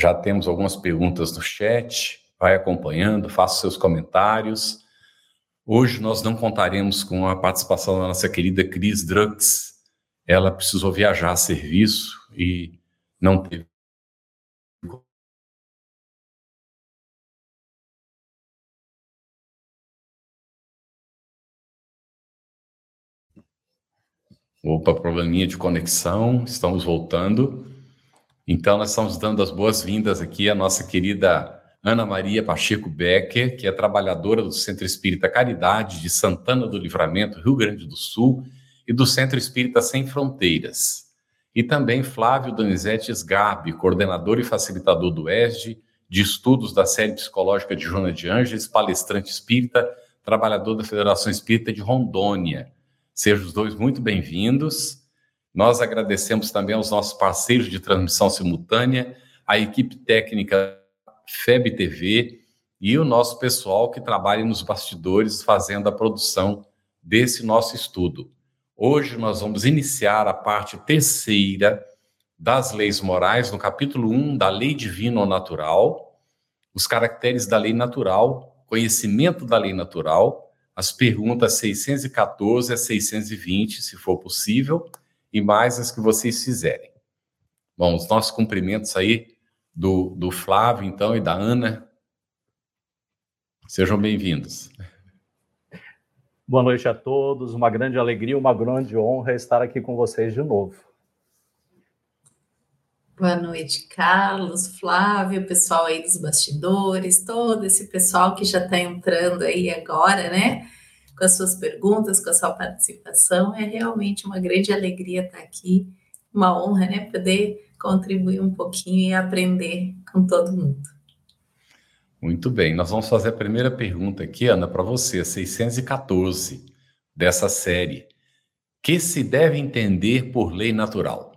Já temos algumas perguntas no chat, vai acompanhando, faça seus comentários. Hoje nós não contaremos com a participação da nossa querida Cris Drux. Ela precisou viajar a serviço e não teve Opa, probleminha de conexão, estamos voltando. Então, nós estamos dando as boas-vindas aqui à nossa querida Ana Maria Pacheco Becker, que é trabalhadora do Centro Espírita Caridade de Santana do Livramento, Rio Grande do Sul, e do Centro Espírita Sem Fronteiras. E também Flávio Donizete Sgarbi, coordenador e facilitador do ESD, de estudos da série psicológica de Joana de Ângeles, palestrante espírita, trabalhador da Federação Espírita de Rondônia. Sejam os dois muito bem-vindos. Nós agradecemos também aos nossos parceiros de transmissão simultânea, a equipe técnica FEB TV e o nosso pessoal que trabalha nos bastidores fazendo a produção desse nosso estudo. Hoje nós vamos iniciar a parte terceira das leis morais, no capítulo 1 da lei divina ou natural, os caracteres da lei natural, conhecimento da lei natural, as perguntas 614 a 620, se for possível, e mais as que vocês fizerem. Bom, os nossos cumprimentos aí do, do Flávio, então, e da Ana. Sejam bem-vindos. Boa noite a todos, uma grande alegria, uma grande honra estar aqui com vocês de novo. Boa noite, Carlos, Flávio, pessoal aí dos bastidores, todo esse pessoal que já está entrando aí agora, né? Com as suas perguntas, com a sua participação. É realmente uma grande alegria estar aqui, uma honra, né, poder contribuir um pouquinho e aprender com todo mundo. Muito bem, nós vamos fazer a primeira pergunta aqui, Ana, para você, 614 dessa série. Que se deve entender por lei natural?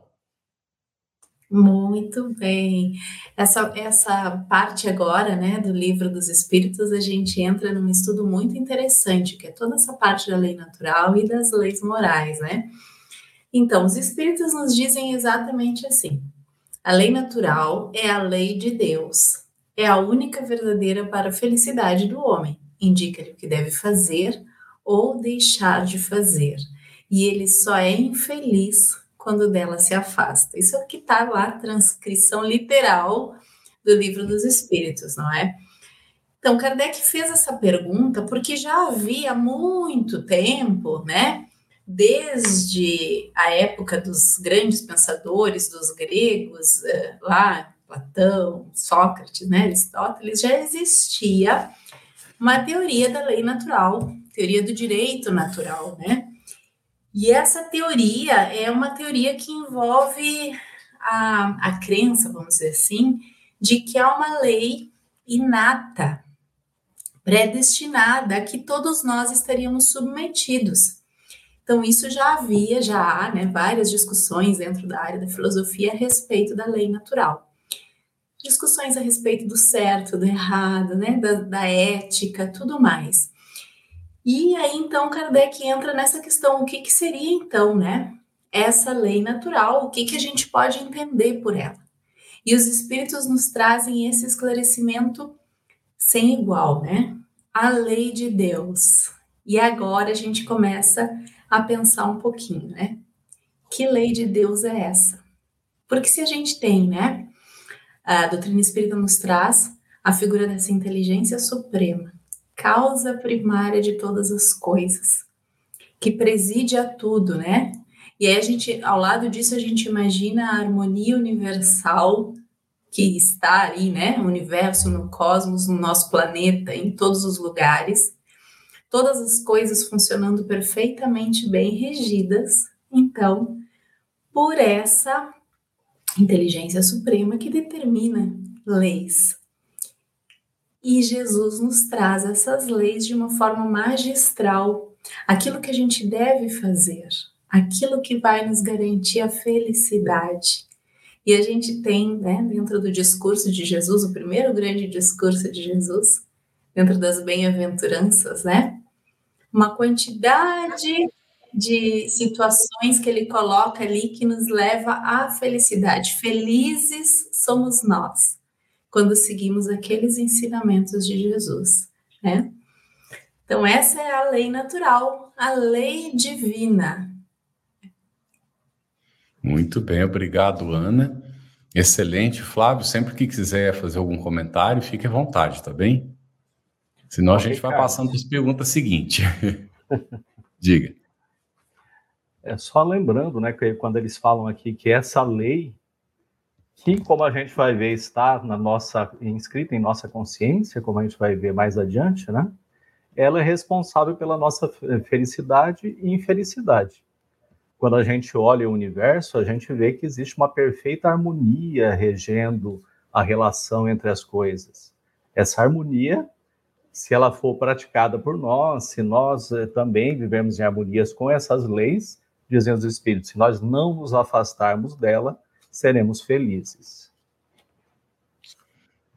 Muito bem. Essa, essa parte agora, né, do livro dos Espíritos, a gente entra num estudo muito interessante, que é toda essa parte da lei natural e das leis morais, né? Então, os Espíritos nos dizem exatamente assim: a lei natural é a lei de Deus, é a única verdadeira para a felicidade do homem. Indica-lhe o que deve fazer ou deixar de fazer. E ele só é infeliz quando dela se afasta. Isso é o que está lá, a transcrição literal do livro dos Espíritos, não é? Então, Kardec fez essa pergunta porque já havia muito tempo, né? Desde a época dos grandes pensadores, dos gregos, eh, lá, Platão, Sócrates, né, Aristóteles, já existia uma teoria da lei natural, teoria do direito natural, né? E essa teoria é uma teoria que envolve a, a crença, vamos dizer assim, de que há uma lei inata, predestinada, a que todos nós estaríamos submetidos. Então, isso já havia, já há né, várias discussões dentro da área da filosofia a respeito da lei natural. Discussões a respeito do certo, do errado, né, da, da ética, tudo mais. E aí, então, Kardec entra nessa questão: o que, que seria, então, né? Essa lei natural, o que, que a gente pode entender por ela? E os espíritos nos trazem esse esclarecimento sem igual, né? A lei de Deus. E agora a gente começa a pensar um pouquinho, né? Que lei de Deus é essa? Porque se a gente tem, né? A doutrina espírita nos traz a figura dessa inteligência suprema, causa primária de todas as coisas, que preside a tudo, né? E aí a gente, ao lado disso, a gente imagina a harmonia universal que está aí, né? No universo, no cosmos, no nosso planeta, em todos os lugares. Todas as coisas funcionando perfeitamente bem regidas, então, por essa inteligência suprema que determina leis E Jesus nos traz essas leis de uma forma magistral, aquilo que a gente deve fazer, aquilo que vai nos garantir a felicidade. E a gente tem, né, dentro do discurso de Jesus, o primeiro grande discurso de Jesus, dentro das bem-aventuranças, né? Uma quantidade de situações que ele coloca ali que nos leva à felicidade. Felizes somos nós quando seguimos aqueles ensinamentos de Jesus, né? Então essa é a lei natural, a lei divina. Muito bem, obrigado, Ana. Excelente, Flávio. Sempre que quiser fazer algum comentário, fique à vontade, tá bem? Senão a gente vai passando para as perguntas seguintes. Diga. É só lembrando, né, que quando eles falam aqui que essa lei, que como a gente vai ver está na nossa inscrita em nossa consciência, como a gente vai ver mais adiante, né, ela é responsável pela nossa felicidade e infelicidade. Quando a gente olha o universo, a gente vê que existe uma perfeita harmonia regendo a relação entre as coisas. Essa harmonia, se ela for praticada por nós, se nós eh, também vivemos em harmonias com essas leis, dizem os Espíritos, se nós não nos afastarmos dela, seremos felizes.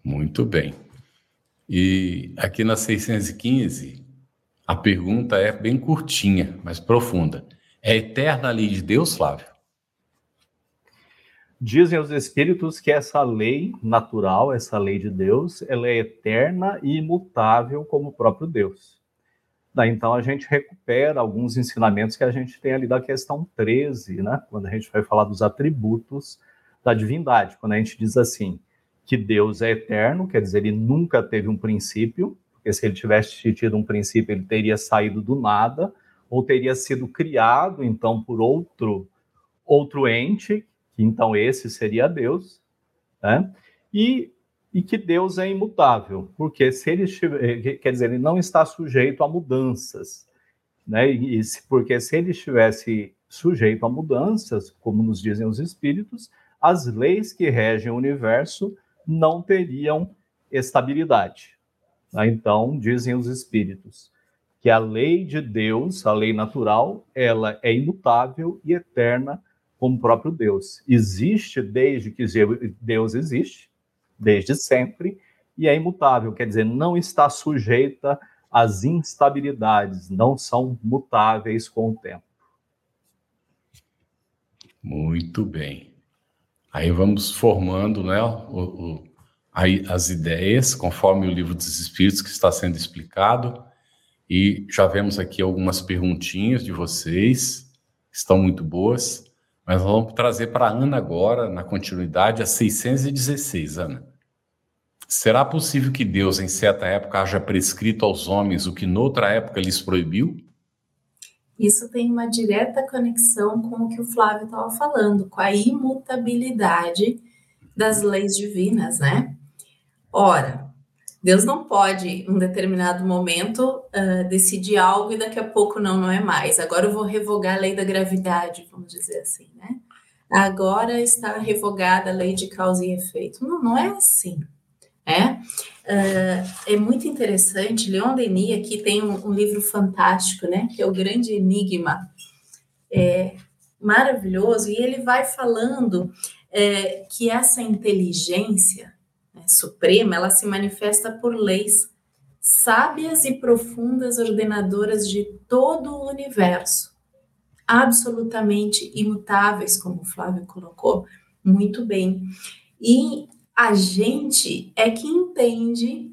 Muito bem. E aqui na 615, a pergunta é bem curtinha, mas profunda. É eterna a lei de Deus, Flávio? Dizem os espíritos que essa lei natural, essa lei de Deus, ela é eterna e imutável como o próprio Deus. Daí, então, a gente recupera alguns ensinamentos que a gente tem ali da questão 13, né? Quando a gente vai falar dos atributos da divindade. Quando a gente diz assim, que Deus é eterno, quer dizer, ele nunca teve um princípio, porque se ele tivesse tido um princípio, ele teria saído do nada, ou teria sido criado, então, por outro, outro ente, que então esse seria Deus, né? E e que Deus é imutável, porque se ele estiver, eh, quer dizer, ele não está sujeito a mudanças, né? E porque se ele estivesse sujeito a mudanças, como nos dizem os espíritos, as leis que regem o universo não teriam estabilidade. Né? Então, dizem os espíritos que a lei de Deus, a lei natural, ela é imutável e eterna como o próprio Deus. Existe desde que Deus existe, desde sempre e é imutável, quer dizer, não está sujeita às instabilidades, não são mutáveis com o tempo. Muito bem. Aí vamos formando né, o, o, as ideias, conforme o livro dos Espíritos que está sendo explicado. E já vemos aqui algumas perguntinhas de vocês, estão muito boas. Mas vamos trazer para a Ana agora, na continuidade, a 616, Ana. Será possível que Deus, em certa época, haja prescrito aos homens o que noutra época lhes proibiu? Isso tem uma direta conexão com o que o Flávio estava falando, com a imutabilidade das leis divinas, né? Ora, Deus não pode, em um determinado momento, uh, decidir algo e daqui a pouco não, não é mais. Agora eu vou revogar a lei da gravidade, vamos dizer assim, né? Agora está revogada a lei de causa e efeito. Não, não é assim. É, uh, é muito interessante. Leon Denis aqui tem um, um, livro fantástico, né? Que é o Grande Enigma. É maravilhoso. E ele vai falando é, que essa inteligência né, suprema ela se manifesta por leis sábias e profundas ordenadoras de todo o universo, absolutamente imutáveis, como o Flávio colocou muito bem. E a gente é que entende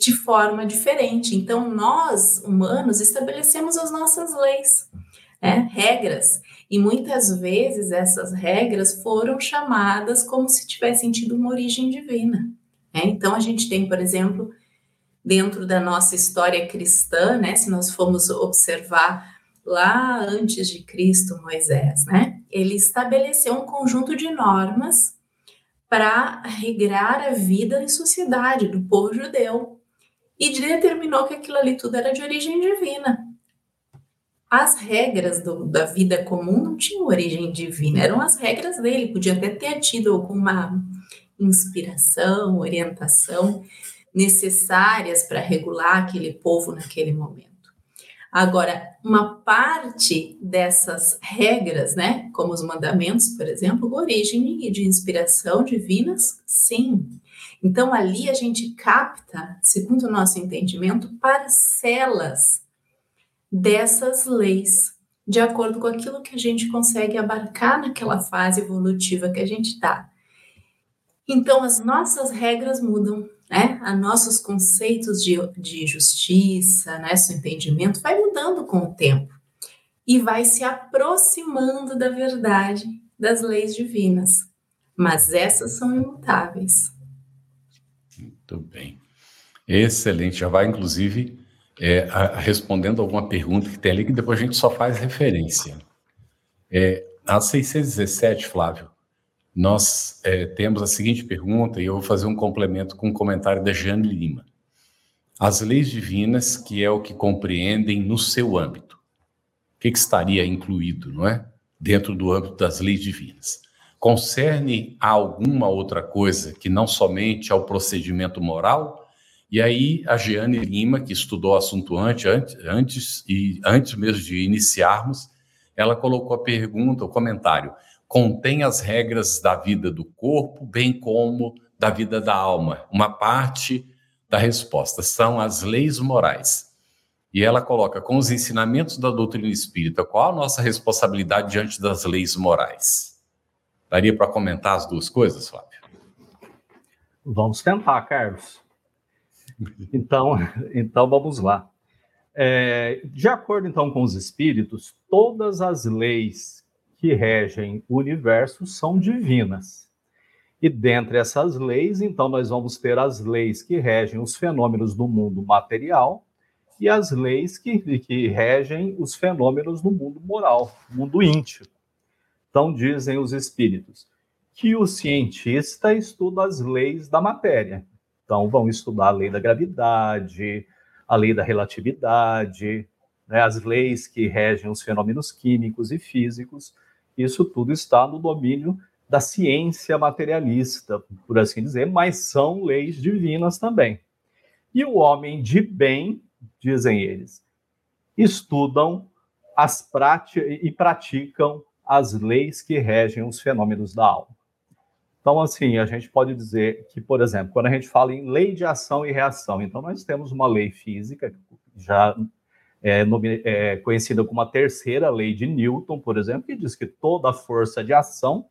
de forma diferente. Então, nós, humanos, estabelecemos as nossas leis, né? regras. E muitas vezes essas regras foram chamadas como se tivessem tido uma origem divina. Né? Então, a gente tem, por exemplo, dentro da nossa história cristã, né? se nós formos observar lá antes de Cristo, Moisés, né? ele estabeleceu um conjunto de normas para regrar a vida em sociedade do povo judeu e determinou que aquilo ali tudo era de origem divina. As regras do, da vida comum não tinham origem divina, eram as regras dele. Podia até ter tido alguma inspiração, orientação, necessárias para regular aquele povo naquele momento. Agora, uma parte dessas regras, né, como os mandamentos, por exemplo, origem de inspiração divinas, sim. Então, ali a gente capta, segundo o nosso entendimento, parcelas dessas leis, de acordo com aquilo que a gente consegue abarcar naquela fase evolutiva que a gente está. Então, as nossas regras mudam, né? A nossos conceitos de, de justiça, né? Seu entendimento vai mudando com o tempo e vai se aproximando da verdade das leis divinas. Mas essas são imutáveis. Muito bem. Excelente. Já vai, inclusive, é, a, respondendo alguma pergunta que tem ali, que depois a gente só faz referência. É, a 617, Flávio, nós é, temos a seguinte pergunta, e eu vou fazer um complemento com um comentário da Jane Lima. As leis divinas, que é o que compreendem no seu âmbito. O que, que estaria incluído, não é? Dentro do âmbito das leis divinas. Concerne a alguma outra coisa que não somente ao procedimento moral? E aí a Jeane Lima, que estudou o assunto antes, antes, e antes mesmo de iniciarmos, ela colocou a pergunta, o comentário: contém as regras da vida do corpo, bem como da vida da alma. Uma parte da resposta são as leis morais. E ela coloca com os ensinamentos da doutrina espírita, qual a nossa responsabilidade diante das leis morais? Daria para comentar as duas coisas, Flávio? Vamos tentar, Carlos. Então, então vamos lá. É, de acordo então com os espíritos, todas as leis que regem o universo são divinas. E dentre essas leis, então, nós vamos ter as leis que regem os fenômenos do mundo material e as leis que, que regem os fenômenos do mundo moral, mundo íntimo. Então, dizem os espíritos que o cientista estuda as leis da matéria. Então, vão estudar a lei da gravidade, a lei da relatividade, né, as leis que regem os fenômenos químicos e físicos, isso tudo está no domínio da ciência materialista, por assim dizer, mas são leis divinas também. E o homem de bem, dizem eles, estudam as práticas e praticam as leis que regem os fenômenos da alma. Então, assim, a gente pode dizer que, por exemplo, quando a gente fala em lei de ação e reação, então nós temos uma lei física, já é, é, conhecida como a terceira lei de Newton, por exemplo, que diz que toda força de ação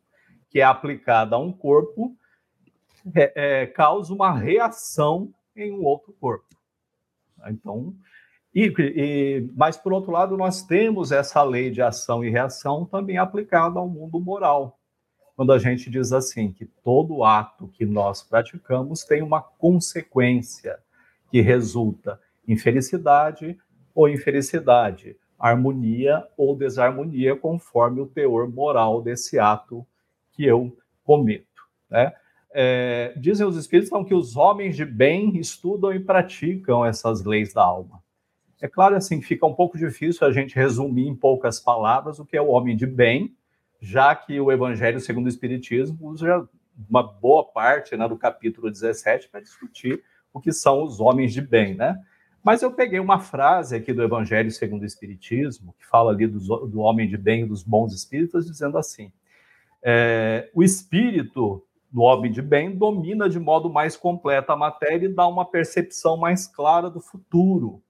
que é aplicada a um corpo é, é, causa uma reação em um outro corpo. Então, e, e, mas por outro lado, nós temos essa lei de ação e reação também aplicada ao mundo moral. Quando a gente diz assim que todo ato que nós praticamos tem uma consequência que resulta em felicidade ou infelicidade, harmonia ou desarmonia, conforme o teor moral desse ato que eu cometo. Né? É, dizem os espíritos então, que os homens de bem estudam e praticam essas leis da alma. É claro assim fica um pouco difícil a gente resumir em poucas palavras o que é o homem de bem, já que o Evangelho segundo o Espiritismo usa uma boa parte né, do capítulo 17 para discutir o que são os homens de bem, né? Mas eu peguei uma frase aqui do Evangelho segundo o Espiritismo, que fala ali do, do homem de bem e dos bons espíritos, dizendo assim: é, o espírito do homem de bem domina de modo mais completo a matéria e dá uma percepção mais clara do futuro.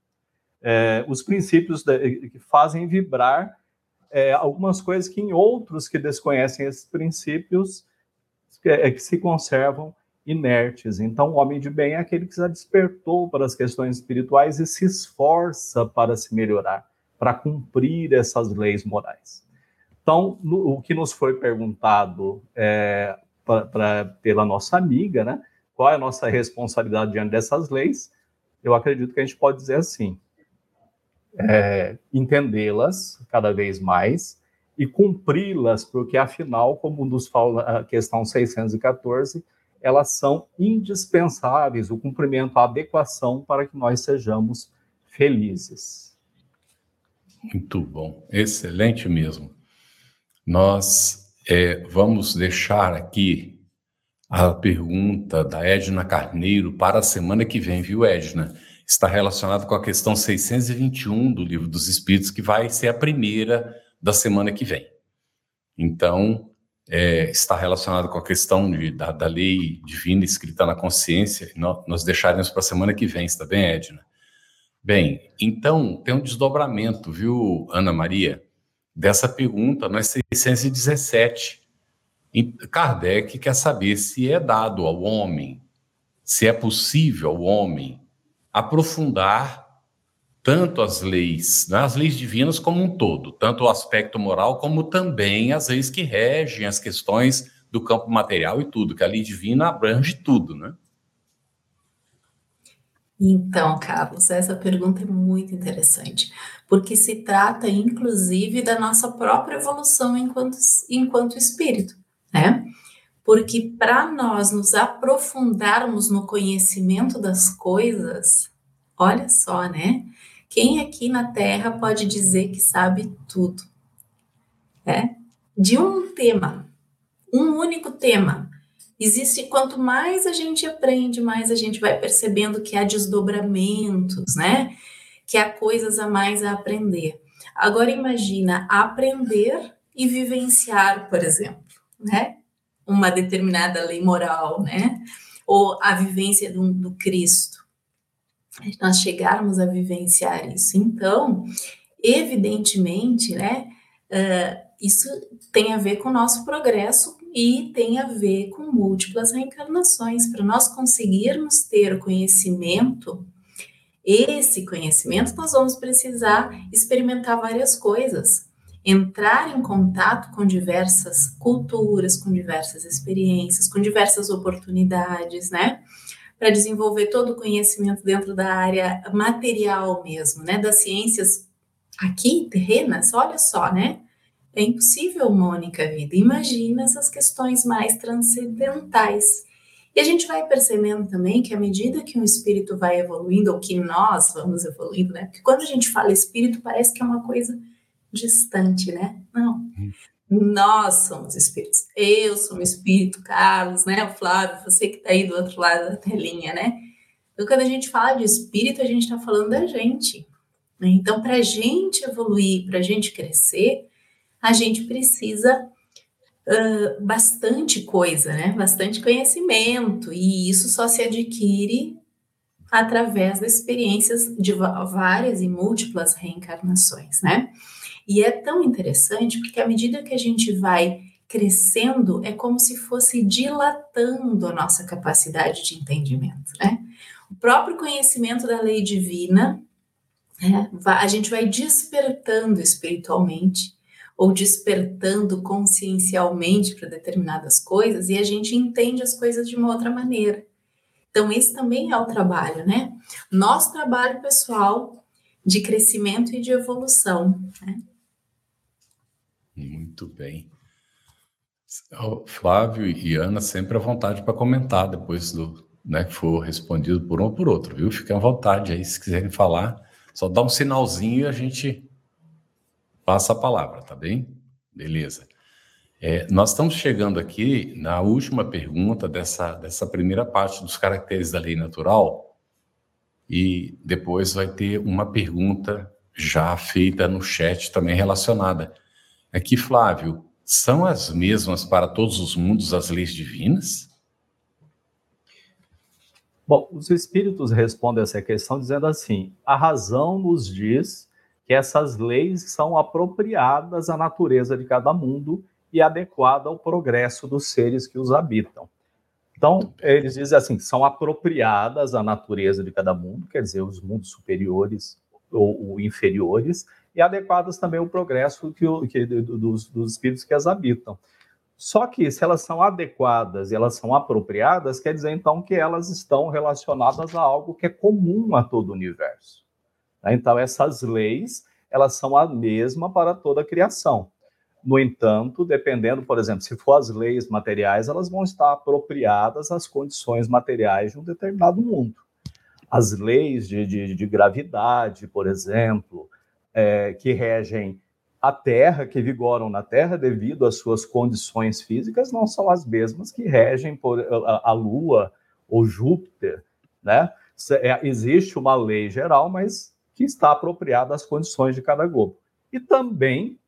É, os princípios que fazem vibrar é, algumas coisas que em outros que desconhecem esses princípios que, é, que se conservam inertes. Então, o homem de bem é aquele que já despertou para as questões espirituais e se esforça para se melhorar, para cumprir essas leis morais. Então, no, o que nos foi perguntado é, pra, pra, pela nossa amiga, né? Qual é a nossa responsabilidade diante dessas leis? Eu acredito que a gente pode dizer assim: é, entendê-las cada vez mais e cumpri-las, porque afinal, como nos fala a questão 614, elas são indispensáveis, o cumprimento, a adequação para que nós sejamos felizes. Muito bom, excelente mesmo. Nós é, vamos deixar aqui A pergunta da Edna Carneiro para a semana que vem, viu, Edna? Está relacionada com a questão 621 do Livro dos Espíritos, que vai ser a primeira da semana que vem. Então, é, está relacionado com a questão de, da, da, lei divina escrita na consciência, nós, deixaremos para a semana que vem, está bem, Edna? Bem, então, tem um desdobramento, viu, Ana Maria, dessa pergunta é 617. Kardec quer saber se é dado ao homem, se é possível ao homem aprofundar tanto as leis, né, as leis divinas como um todo, tanto o aspecto moral como também as leis que regem as questões do campo material e tudo, que a lei divina abrange tudo, né? Então, Carlos, essa pergunta é muito interessante, porque se trata, inclusive, da nossa própria evolução enquanto, enquanto espírito, né? Porque para nós nos aprofundarmos no conhecimento das coisas, olha só, né? Quem aqui na Terra pode dizer que sabe tudo? É? De um tema, um único tema. Existe, quanto mais a gente aprende, mais a gente vai percebendo que há desdobramentos, né? Que há coisas a mais a aprender. Agora imagina aprender e vivenciar, por exemplo, né? Uma determinada lei moral, né? Ou a vivência do, do Cristo nós chegarmos a vivenciar isso. Então, evidentemente, né, uh, isso tem a ver com o nosso progresso e tem a ver com múltiplas reencarnações. Para nós conseguirmos ter o conhecimento, esse conhecimento, nós vamos precisar experimentar várias coisas, entrar em contato com diversas culturas, com diversas experiências, com diversas oportunidades, né? para desenvolver todo o conhecimento dentro da área material mesmo, né, das ciências aqui terrenas, olha só, né? É impossível uma única vida. Imagina essas questões mais transcendentais. E a gente vai percebendo também que à medida que um espírito vai evoluindo, ou que nós vamos evoluindo, né? Porque quando a gente fala espírito, parece que é uma coisa distante, né? Não. Hum. Nós somos espíritos. Eu sou um espírito, Carlos, né? O Flávio, você que está aí do outro lado da telinha, né? Então, quando a gente fala de espírito, a gente está falando da gente. Então, para a gente evoluir, para a gente crescer, a gente precisa uh, bastante coisa, né? Bastante conhecimento. E isso só se adquire através das experiências de várias e múltiplas reencarnações, né? E é tão interessante porque à medida que a gente vai crescendo, é como se fosse dilatando a nossa capacidade de entendimento, né? O próprio conhecimento da lei divina, né, a gente vai despertando espiritualmente ou despertando consciencialmente para determinadas coisas e a gente entende as coisas de uma outra maneira. Então, esse também é o trabalho, né? Nosso trabalho pessoal de crescimento e de evolução. Né? Muito bem. Flávio e Ana, sempre à vontade para comentar depois do né, que for respondido por um ou por outro, viu? Fiquem à vontade aí, se quiserem falar, só dá um sinalzinho e a gente passa a palavra, tá bem? Beleza. É, nós estamos chegando aqui na última pergunta dessa, dessa primeira parte dos caracteres da lei natural, e depois vai ter uma pergunta já feita no chat também relacionada. Aqui, Flávio, são as mesmas para todos os mundos as leis divinas? Bom, os espíritos respondem essa questão dizendo assim: a razão nos diz que essas leis são apropriadas à natureza de cada mundo e adequada ao progresso dos seres que os habitam. Então, eles dizem assim: são apropriadas à natureza de cada mundo, quer dizer, os mundos superiores ou, ou inferiores, e adequadas também ao progresso que, que, dos, dos espíritos que as habitam. Só que se elas são adequadas e elas são apropriadas, quer dizer então que elas estão relacionadas a algo que é comum a todo o universo. Né? Então essas leis elas são a mesma para toda a criação. No entanto, dependendo, por exemplo, se for as leis materiais, elas vão estar apropriadas às condições materiais de um determinado mundo. As leis de, de, de gravidade, por exemplo, é, que regem a Terra, que vigoram na Terra devido às suas condições físicas, não são as mesmas que regem por a, a Lua ou Júpiter, né? É, existe uma lei geral, mas que está apropriada às condições de cada globo. E também,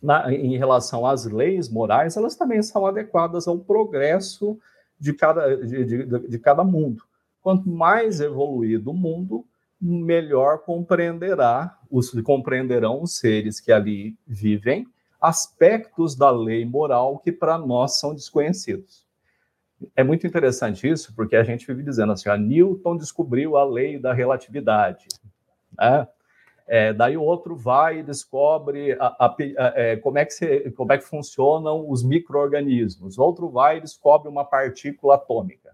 na, em relação às leis morais, elas também são adequadas ao progresso de cada, de, de, de cada mundo. Quanto mais evoluído o mundo, melhor compreenderá os compreenderão os seres que ali vivem aspectos da lei moral que para nós são desconhecidos. É muito interessante isso, porque a gente vive dizendo assim, a Newton descobriu a lei da relatividade, né? É, daí o outro vai e descobre a, a, a, é, como, é que se, como é que funcionam os micro-organismos. Outro vai e descobre uma partícula atômica.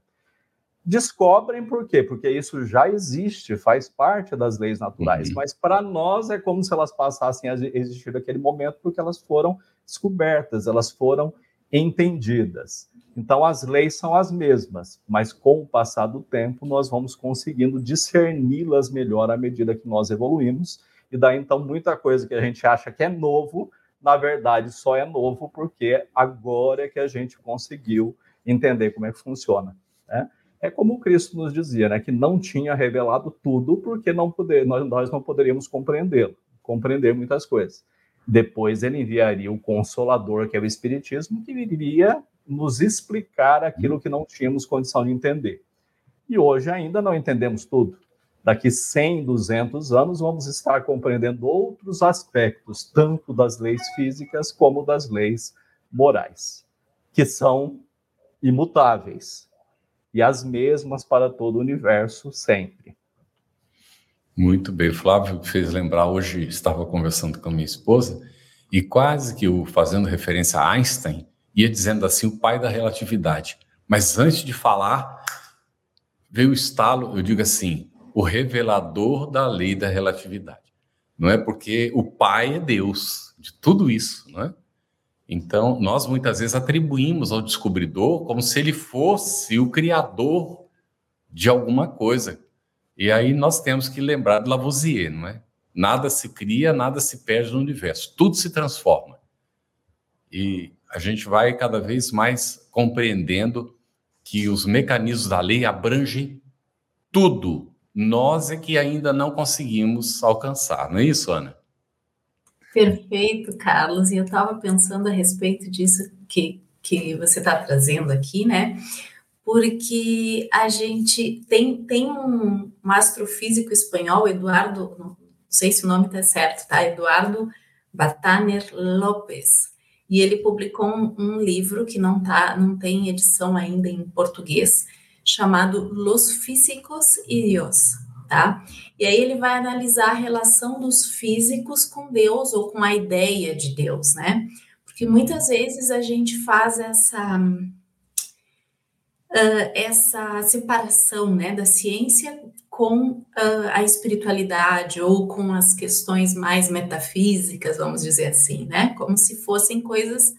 Descobrem por quê? Porque isso já existe, faz parte das leis naturais. Uhum. Mas para nós é como se elas passassem a existir naquele momento, porque elas foram descobertas, elas foram entendidas. Então as leis são as mesmas, mas com o passar do tempo nós vamos conseguindo discerni-las melhor à medida que nós evoluímos. E daí então muita coisa que a gente acha que é novo, na verdade só é novo porque agora é que a gente conseguiu entender como é que funciona. Né? É como Cristo nos dizia, né, que não tinha revelado tudo porque não poder, nós, nós não poderíamos compreendê-lo, compreender muitas coisas. Depois ele enviaria o Consolador, que é o Espiritismo, que viria nos explicar aquilo que não tínhamos condição de entender. E hoje ainda não entendemos tudo. Daqui 100, 200 anos, vamos estar compreendendo outros aspectos, tanto das leis físicas como das leis morais, que são imutáveis e as mesmas para todo o universo sempre. Muito bem, Flávio fez lembrar hoje estava conversando com a minha esposa e quase que o fazendo referência a Einstein ia dizendo assim o pai da relatividade. Mas antes de falar veio o estalo, eu digo assim, o revelador da lei da relatividade. Não é porque o pai é Deus de tudo isso, não é? Então, nós muitas vezes atribuímos ao descobridor como se ele fosse o criador de alguma coisa. E aí nós temos que lembrar de Lavoisier, não é? Nada se cria, nada se perde no universo, tudo se transforma. E a gente vai cada vez mais compreendendo que os mecanismos da lei abrangem tudo. Nós é que ainda não conseguimos alcançar, não é isso, Ana? Perfeito, Carlos. E eu estava pensando a respeito disso que, que você está trazendo aqui, né? Porque a gente tem, tem um, astrofísico espanhol, Eduardo, não sei se o nome está certo, tá? Eduardo Bataner Lopes. E ele publicou um, um livro que não, tá, não tem edição ainda em português, chamado Los Físicos y Dios, tá? E aí ele vai analisar a relação dos físicos com Deus ou com a ideia de Deus, né? Porque muitas vezes a gente faz essa uh, essa separação, né, da ciência com uh, a espiritualidade ou com as questões mais metafísicas, vamos dizer assim, né? Como se fossem coisas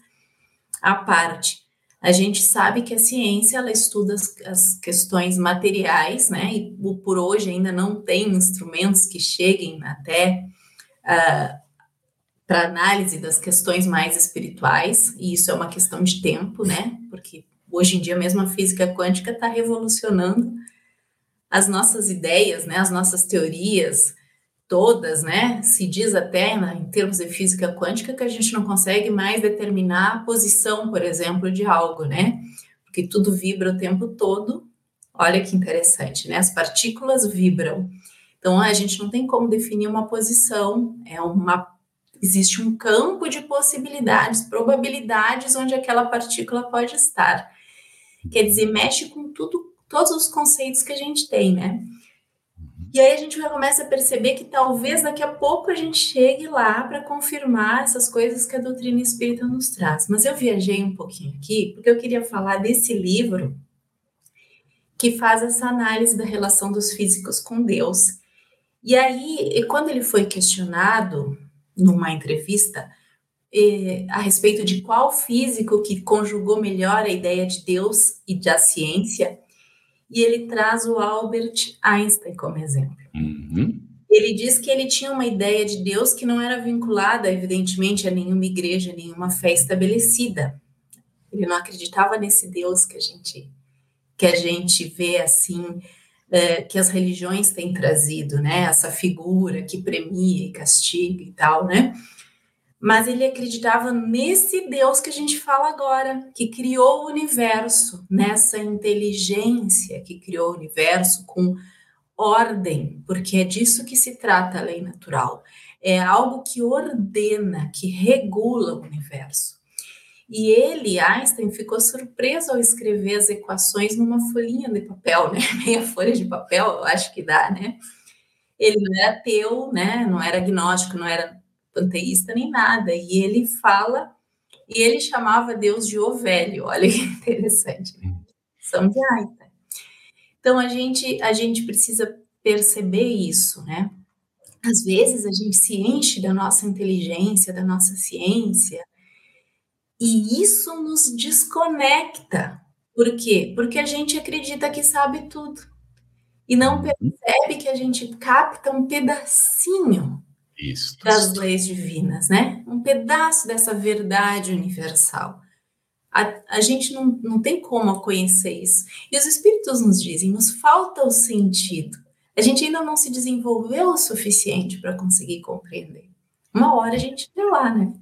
à parte. A gente sabe que a ciência ela estuda as, as questões materiais, né? E por hoje ainda não tem instrumentos que cheguem até uh, para análise das questões mais espirituais, e isso é uma questão de tempo, né? Porque hoje em dia mesmo a física quântica está revolucionando as nossas ideias, né? As nossas teorias, todas, né? Se diz até, né, em termos de física quântica, que a gente não consegue mais determinar a posição, por exemplo, de algo, né? Porque tudo vibra o tempo todo. Olha que interessante, né? As partículas vibram. Então a gente não tem como definir uma posição, é uma existe um campo de possibilidades, probabilidades onde aquela partícula pode estar. Quer dizer, mexe com tudo, todos os conceitos que a gente tem, né? E aí a gente já começa a perceber que talvez daqui a pouco a gente chegue lá para confirmar essas coisas que a doutrina espírita nos traz. Mas eu viajei um pouquinho aqui porque eu queria falar desse livro que faz essa análise da relação dos físicos com Deus. E aí, quando ele foi questionado numa entrevista eh, a respeito de qual físico que conjugou melhor a ideia de Deus e da ciência, e ele traz o Albert Einstein como exemplo. Uhum. ele diz que ele tinha uma ideia de Deus que não era vinculada, evidentemente, a nenhuma igreja, nenhuma fé estabelecida. Ele não acreditava nesse Deus que a gente que a gente vê assim é, que as religiões têm trazido, né? Essa figura que premia e castiga e tal, né? Mas ele acreditava nesse Deus que a gente fala agora, que criou o universo, nessa inteligência que criou o universo com ordem, porque é disso que se trata a lei natural. É algo que ordena, que regula o universo. E ele, Einstein, ficou surpreso ao escrever as equações numa folhinha de papel, né? Meia folha de papel, eu acho que dá, né? Ele não era ateu, né? Não era agnóstico, não era panteísta nem nada. E ele fala, e ele chamava Deus de o velho. Olha que interessante. Né? São de Einstein. Então a gente a gente precisa perceber isso, né? Às vezes a gente se enche da nossa inteligência, da nossa ciência, e isso nos desconecta. Por quê? Porque a gente acredita que sabe tudo. E não uhum. percebe que a gente capta um pedacinho isso. das leis divinas, né? Um pedaço dessa verdade universal. A, a gente não, não tem como conhecer isso. E os espíritos nos dizem, nos falta o sentido. A gente ainda não se desenvolveu o suficiente para conseguir compreender. Uma hora a gente vê lá, né?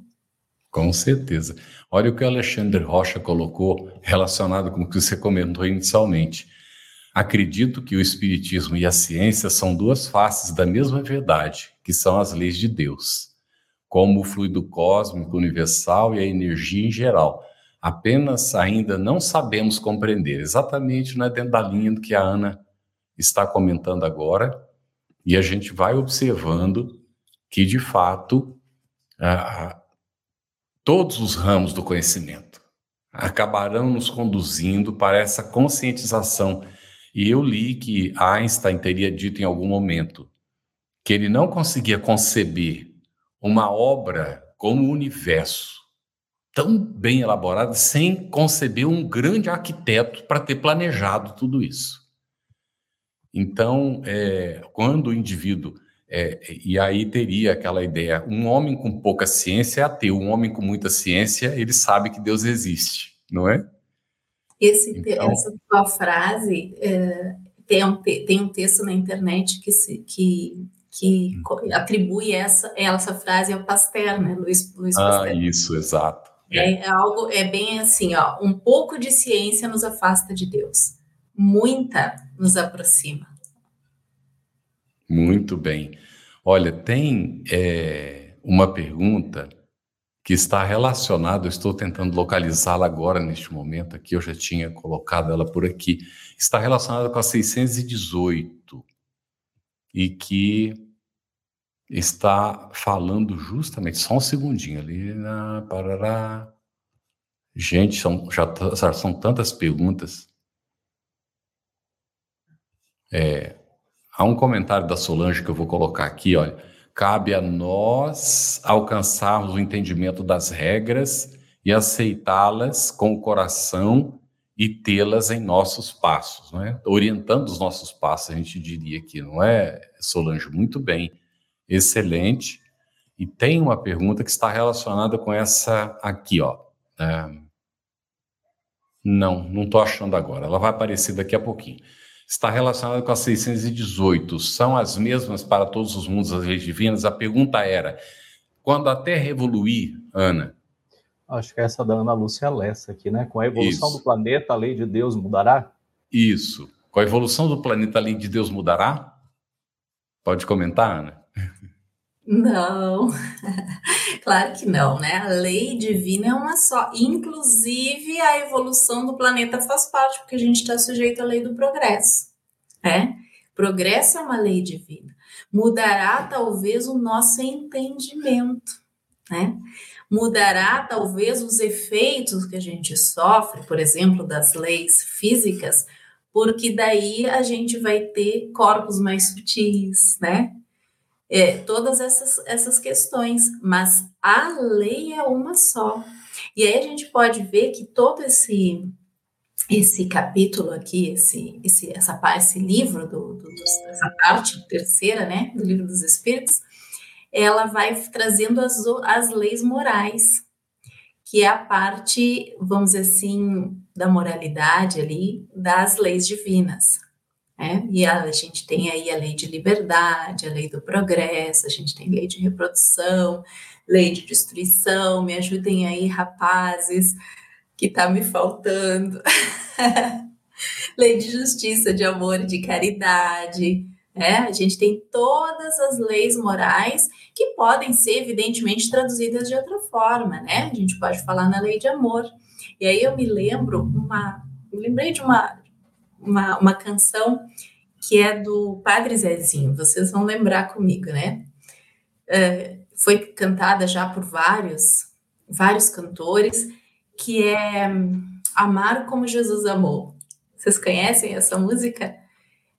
Com certeza. Olha o que o Alexandre Rocha colocou relacionado com o que você comentou inicialmente. Acredito que o Espiritismo e a ciência são duas faces da mesma verdade, que são as leis de Deus, como o fluido cósmico universal e a energia em geral. Apenas ainda não sabemos compreender, exatamente não é dentro da linha do que a Ana está comentando agora, e a gente vai observando que, de fato, a, todos os ramos do conhecimento acabarão nos conduzindo para essa conscientização. E eu li que Einstein teria dito em algum momento que ele não conseguia conceber uma obra como o universo tão bem elaborada sem conceber um grande arquiteto para ter planejado tudo isso. Então, é, quando o indivíduo é, e aí teria aquela ideia: um homem com pouca ciência é ateu, um homem com muita ciência, ele sabe que Deus existe, não é? Esse, então, essa tua frase é, tem, um, tem um texto na internet que, se, que, que hum. atribui essa, essa frase ao Pasteur, né? Luiz, Luiz ah, Pasteur. isso, exato. É, é, algo, é bem assim, ó, um pouco de ciência nos afasta de Deus, muita nos aproxima. Muito bem. Olha, tem é, uma pergunta que está relacionada, eu estou tentando localizá-la agora neste momento aqui, eu já tinha colocado ela por aqui, está relacionada com a 618 e que está falando justamente, só um segundinho ali, na, parará. Gente, são, já, já são tantas perguntas. É, Há um comentário da Solange que eu vou colocar aqui, olha. Cabe a nós alcançarmos o entendimento das regras e aceitá-las com o coração e tê-las em nossos passos, não é? Orientando os nossos passos, a gente diria aqui, não é, Solange? Muito bem, excelente. E tem uma pergunta que está relacionada com essa aqui, ó. É... Não, não estou achando agora. Ela vai aparecer daqui a pouquinho está relacionada com a 618. São as mesmas para todos os mundos das leis divinas? A pergunta era: quando a Terra evoluir, Ana? Acho que é essa da Ana Lúcia Lessa aqui, né? Com a evolução Isso. do planeta, a lei de Deus mudará? Isso. Com a evolução do planeta, a lei de Deus mudará? Pode comentar, Ana? Não, claro que não, né? A lei divina é uma só. Inclusive, a evolução do planeta faz parte, porque a gente está sujeito à lei do progresso, né? Progresso é uma lei divina. Mudará, talvez, o nosso entendimento, né? Mudará, talvez, os efeitos que a gente sofre, por exemplo, das leis físicas, porque daí a gente vai ter corpos mais sutis, né? É, todas essas, essas questões, mas a lei é uma só. E aí a gente pode ver que todo esse esse capítulo aqui, esse, esse, essa, esse livro, do, do, essa parte terceira, né, do livro dos Espíritos, ela vai trazendo as, as leis morais, que é a parte, vamos dizer assim, da moralidade ali, das leis divinas. Né? E a, a gente tem aí a lei de liberdade, a lei do progresso, a gente tem lei de reprodução, lei de destruição, me ajudem aí, rapazes, que tá me faltando. lei de justiça, de amor de caridade. Né? A gente tem todas as leis morais que podem ser, evidentemente, traduzidas de outra forma, né? A gente pode falar na lei de amor. E aí eu me lembro uma, me lembrei de uma, uma, uma canção que é do Padre Zezinho, vocês vão lembrar comigo, né? É, foi cantada já por vários, vários cantores, que é Amar como Jesus amou. Vocês conhecem essa música?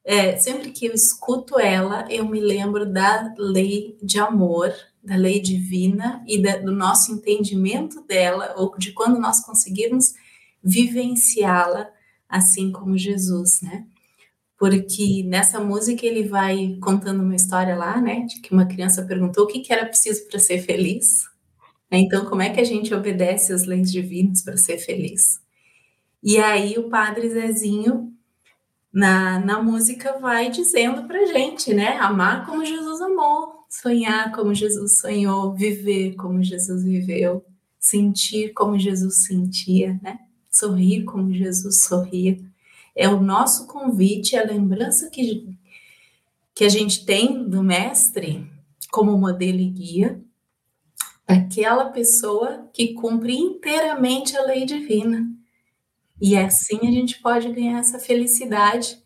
É, sempre que eu escuto ela, eu me lembro da lei de amor, da lei divina e da, do nosso entendimento dela, ou de quando nós conseguirmos vivenciá-la assim como Jesus, né? Porque nessa música ele vai contando uma história lá, né, de que uma criança perguntou o que, que era preciso para ser feliz. Então, como é que a gente obedece às leis divinas para ser feliz? E aí o padre Zezinho na, na música vai dizendo para gente, né? Amar como Jesus amou, sonhar como Jesus sonhou, viver como Jesus viveu, sentir como Jesus sentia, né? Sorrir como Jesus sorria. É o nosso convite, a lembrança que, que a gente tem do Mestre como modelo e guia, aquela pessoa que cumpre inteiramente a lei divina e assim a gente pode ganhar essa felicidade,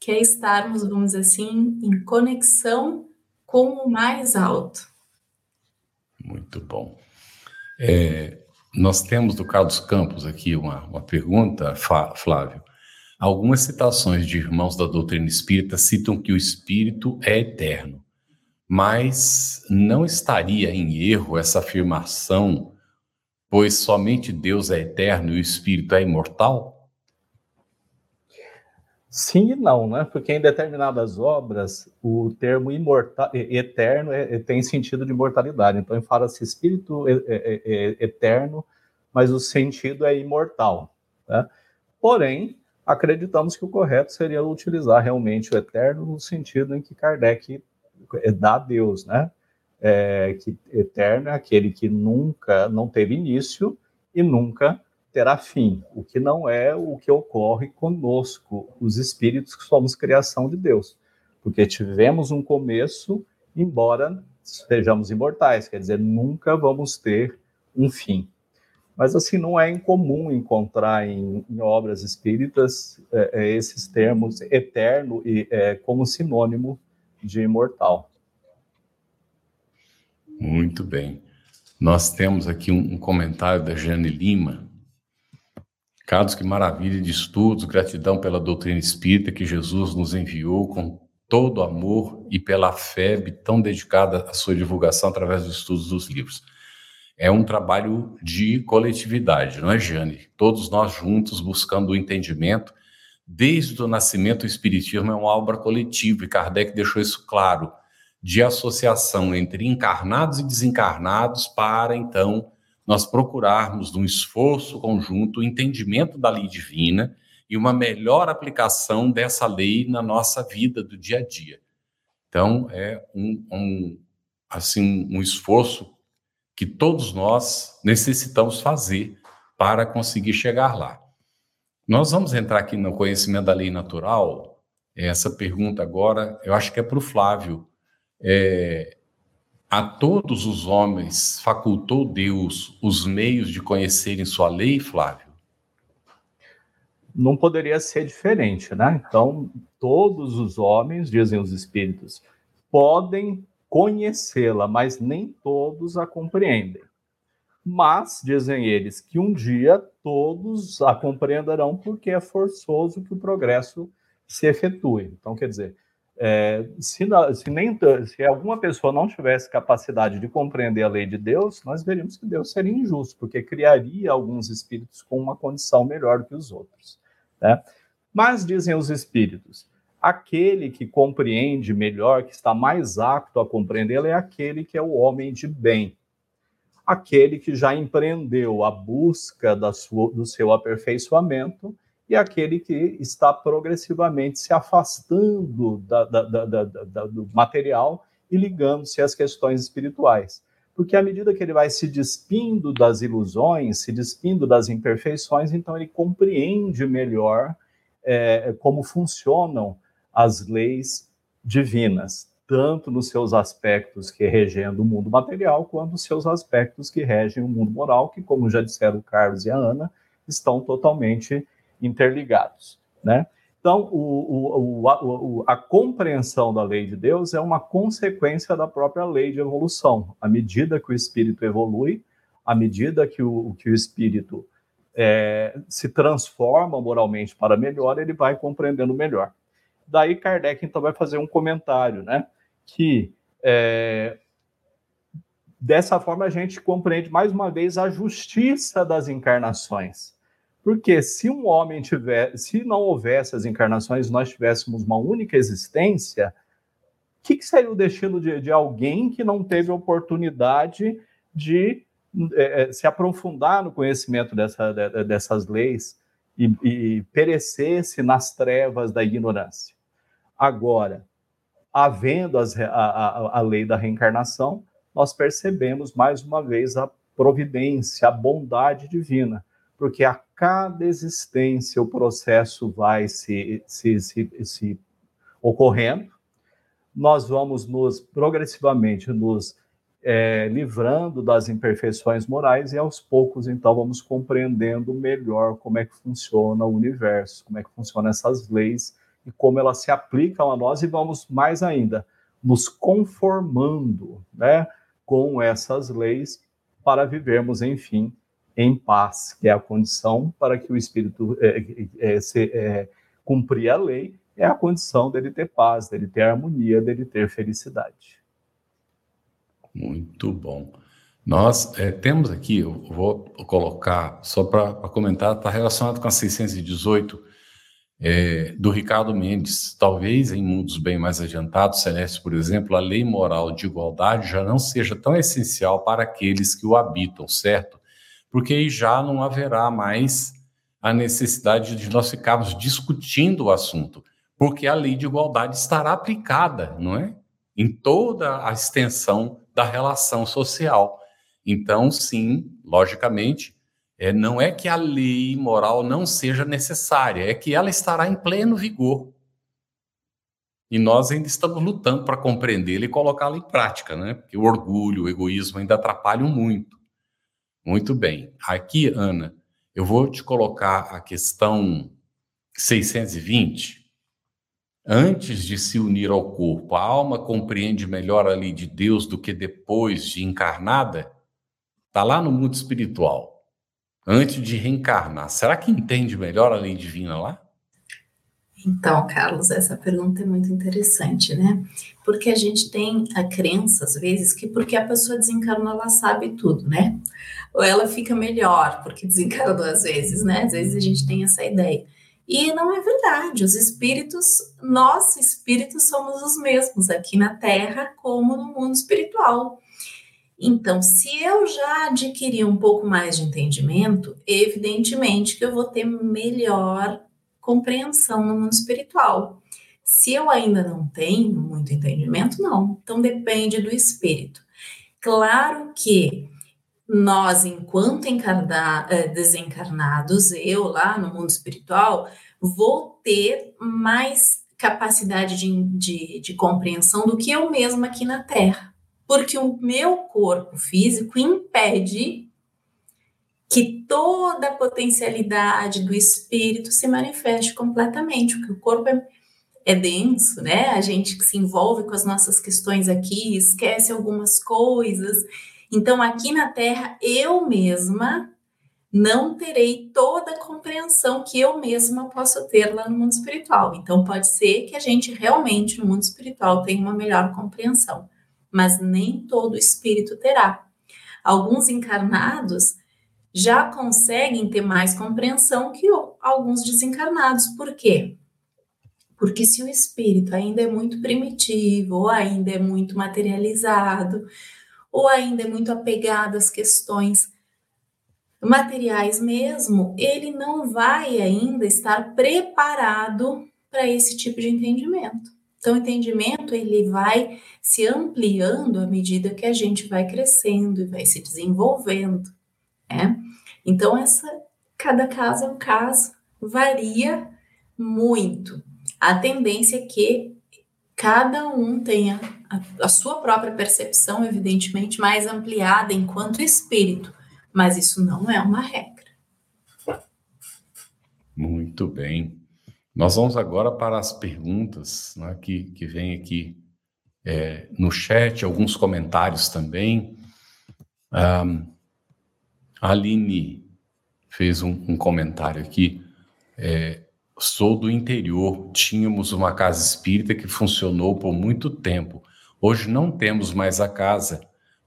que é estarmos, vamos dizer assim, em conexão com o mais alto. Muito bom. É, nós temos do Carlos Campos aqui uma, uma pergunta, Flávio. Algumas citações de irmãos da doutrina espírita citam que o espírito é eterno, mas não estaria em erro essa afirmação pois somente Deus é eterno e o espírito é imortal? Sim e não, né? Porque em determinadas obras o termo imortal, eterno é, é, tem sentido de imortalidade. Então fala-se espírito é, é, é, eterno, mas o sentido é imortal. Né? Porém, acreditamos que o correto seria utilizar realmente o eterno no sentido em que Kardec dá a Deus, né? é, que eterno é aquele que nunca, não teve início e nunca terá fim, o que não é o que ocorre conosco, os espíritos que somos criação de Deus, porque tivemos um começo, embora sejamos imortais, quer dizer, nunca vamos ter um fim. Mas assim, não é incomum encontrar em, em obras espíritas é, é, esses termos eterno e é, como sinônimo de imortal. Muito bem. Nós temos aqui um, um comentário da Jane Lima. Carlos, que maravilha de estudos, gratidão pela doutrina espírita que Jesus nos enviou com todo amor e pela fé tão dedicada à sua divulgação através dos estudos dos livros. É um trabalho de coletividade, não é, Jane? Todos nós juntos buscando o entendimento. Desde o nascimento, o Espiritismo é uma obra coletiva e Kardec deixou isso claro de associação entre encarnados e desencarnados para então nós procurarmos um esforço conjunto o entendimento da lei divina e uma melhor aplicação dessa lei na nossa vida do dia a dia. Então é um, um assim um esforço que todos nós necessitamos fazer para conseguir chegar lá. Nós vamos entrar aqui no conhecimento da lei natural. Essa pergunta agora, eu acho que é para o Flávio é, a todos os homens facultou Deus os meios de conhecerem sua lei, Flávio? Não poderia ser diferente, né? Então, todos os homens, dizem os espíritos, podem conhecê-la, mas nem todos a compreendem. Mas, dizem eles, que um dia todos a compreenderão porque é forçoso que o progresso se efetue. Então, quer dizer, é, se, se, nem, se alguma pessoa não tivesse capacidade de compreender a lei de Deus, nós veríamos que Deus seria injusto, porque criaria alguns espíritos com uma condição melhor que os outros. Né? Mas, dizem os espíritos, aquele que compreende melhor, que está mais apto a compreendê-lo, é aquele que é o homem de bem. Aquele que já empreendeu a busca sua, do seu aperfeiçoamento e aquele que está progressivamente se afastando da, da, da, do material e ligando-se às questões espirituais. Porque à medida que ele vai se despindo das ilusões, se despindo das imperfeições, então ele compreende melhor é, como funcionam as leis divinas, tanto nos seus aspectos que regem o mundo material, quanto nos seus aspectos que regem o mundo moral, que, como já disseram o Carlos e a Ana, estão totalmente interligados, né? Então, o, o, o, a, compreensão da lei de Deus é uma consequência da própria lei de evolução. À medida que o espírito evolui, à medida que o, que o espírito é, se transforma moralmente para melhor, ele vai compreendendo melhor. Daí Kardec então vai fazer um comentário, né? Que é, dessa forma a gente compreende mais uma vez a justiça das encarnações. Porque se um homem tiver, se não houvesse as encarnações, nós tivéssemos uma única existência, o que, que, seria o destino de, de, alguém que não teve oportunidade de é, é, se aprofundar no conhecimento dessa, de, dessas leis e, e perecesse nas trevas da ignorância? Agora, havendo as, a, a, a lei da reencarnação, nós percebemos mais uma vez a providência, a bondade divina porque a cada existência o processo vai se, se, se, se ocorrendo, nós vamos nos progressivamente nos é, livrando das imperfeições morais e aos poucos então vamos compreendendo melhor como é que funciona o universo, como é que funcionam essas leis e como elas se aplicam a nós e vamos mais ainda nos conformando, né, com essas leis para vivermos enfim em paz, que é a condição para que o espírito é, é, é, se, é, cumprir a lei, é a condição dele ter paz, dele ter harmonia, dele ter felicidade. Muito bom. Nós é, temos aqui, eu vou colocar só para comentar, está relacionado com a 618 é, do Ricardo Mendes. Talvez em mundos bem mais adiantados, Celeste, por exemplo, a lei moral de igualdade já não seja tão essencial para aqueles que o habitam, certo? Porque já não haverá mais a necessidade de nós ficarmos discutindo o assunto, porque a lei de igualdade estará aplicada, não é? Em toda a extensão da relação social. Então, sim, logicamente, é, não é que a lei moral não seja necessária, é que ela estará em pleno vigor. E nós ainda estamos lutando para compreendê-la e colocá-la em prática, né? Porque o orgulho, o egoísmo ainda atrapalham muito. Muito bem. Aqui, Ana, eu vou te colocar a questão 620. Antes de se unir ao corpo, a alma compreende melhor a lei de Deus do que depois de encarnada? Está lá no mundo espiritual. Antes de reencarnar, será que entende melhor a lei divina lá? Então, Carlos, essa pergunta é muito interessante, né? Porque a gente tem a crença, às vezes, que porque a pessoa desencarnou, ela sabe tudo, né? ou ela fica melhor porque desencarnou às vezes, né? Às vezes a gente tem essa ideia. E não é verdade. Os espíritos, nós espíritos somos os mesmos aqui na Terra como no mundo espiritual. Então, se eu já adquiri um pouco mais de entendimento, evidentemente que eu vou ter melhor compreensão no mundo espiritual. Se eu ainda não tenho muito entendimento, não. Então depende do espírito. Claro que nós, enquanto eh, desencarnados, eu lá no mundo espiritual, vou ter mais capacidade de, de, de, compreensão do que eu mesma aqui na Terra. Porque o meu corpo físico impede que toda a potencialidade do espírito se manifeste completamente, porque o corpo é, é denso, né? A gente que se envolve com as nossas questões aqui, esquece algumas coisas então, aqui na Terra, eu mesma não terei toda a compreensão que eu mesma posso ter lá no mundo espiritual. Então, pode ser que a gente realmente no mundo espiritual tenha uma melhor compreensão, mas nem todo espírito terá. Alguns encarnados já conseguem ter mais compreensão que, alguns desencarnados. Por quê? Porque se o espírito ainda é muito primitivo, ou ainda é muito materializado, ou ainda é muito apegado às questões materiais mesmo, ele não vai ainda estar preparado para esse tipo de entendimento. Então, o entendimento ele vai se ampliando à medida que a gente vai crescendo e vai se desenvolvendo, né? Então, essa cada caso é um caso, varia muito. A tendência é que cada um tenha a, a sua própria percepção, evidentemente, mais ampliada enquanto espírito, mas isso não é uma regra. Muito bem. Nós vamos agora para as perguntas né, que, que vem aqui é, no chat, alguns comentários também. Um, a Aline fez um, um comentário aqui. É, sou do interior, tínhamos uma casa espírita que funcionou por muito tempo. Hoje não temos mais a casa.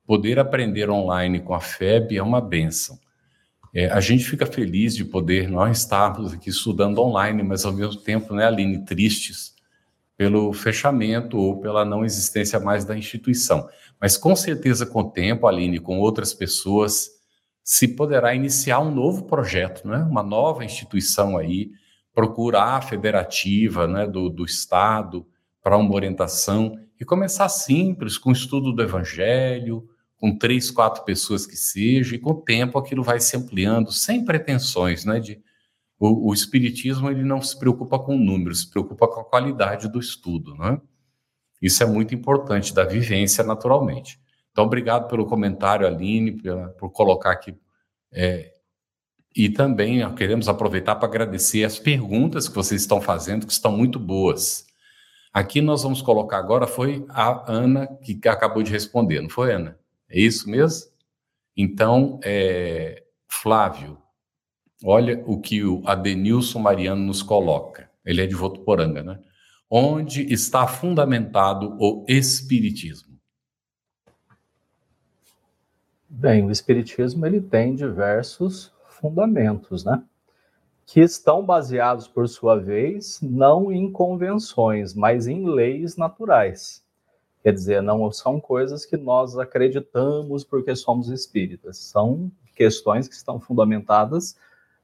Poder aprender online com a FEB é uma benção. É, a gente fica feliz de poder nós estarmos aqui estudando online, mas ao mesmo tempo, né, Aline, tristes pelo fechamento ou pela não existência mais da instituição. Mas com certeza, com o tempo, Aline, com outras pessoas, se poderá iniciar um novo projeto, né? uma nova instituição aí, procurar a federativa né, do, do Estado para uma orientação e começar simples, com o estudo do Evangelho, com três, quatro pessoas que seja, e com o tempo aquilo vai se ampliando, sem pretensões, né? De, o, o Espiritismo ele não se preocupa com números, se preocupa com a qualidade do estudo, né? Isso é muito importante, da vivência, naturalmente. Então, obrigado pelo comentário, Aline, pela, por colocar aqui. É, e também queremos aproveitar para agradecer as perguntas que vocês estão fazendo, que estão muito boas. Aqui nós vamos colocar agora, foi a Ana que acabou de responder, não foi, Ana? É isso mesmo? Então, é, Flávio, olha o que o Adenilson Mariano nos coloca. Ele é de Votuporanga, né? Onde está fundamentado o Espiritismo? Bem, o Espiritismo ele tem diversos fundamentos, né? Que estão baseados, por sua vez, não em convenções, mas em leis naturais. Quer dizer, não são coisas que nós acreditamos porque somos espíritas, são questões que estão fundamentadas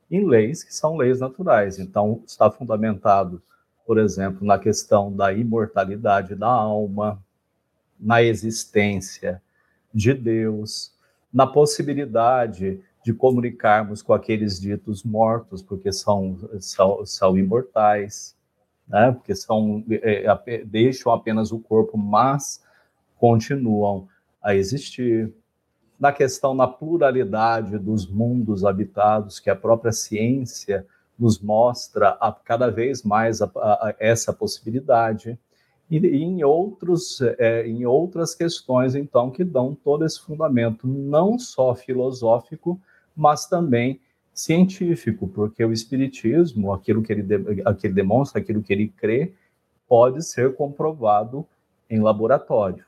em leis que são leis naturais. Então, está fundamentado, por exemplo, na questão da imortalidade da alma, na existência de Deus, na possibilidade de comunicarmos com aqueles ditos mortos, porque são, são, são imortais, né? porque são, é, é, deixam apenas o corpo, mas continuam a existir. Na questão na pluralidade dos mundos habitados, que a própria ciência nos mostra a, cada vez mais a, a, essa possibilidade. E, e em, outros, é, em outras questões, então, que dão todo esse fundamento, não só filosófico, mas também científico, porque o espiritismo, aquilo que ele, de, aquilo demonstra, aquilo que ele crê, pode ser comprovado em laboratório.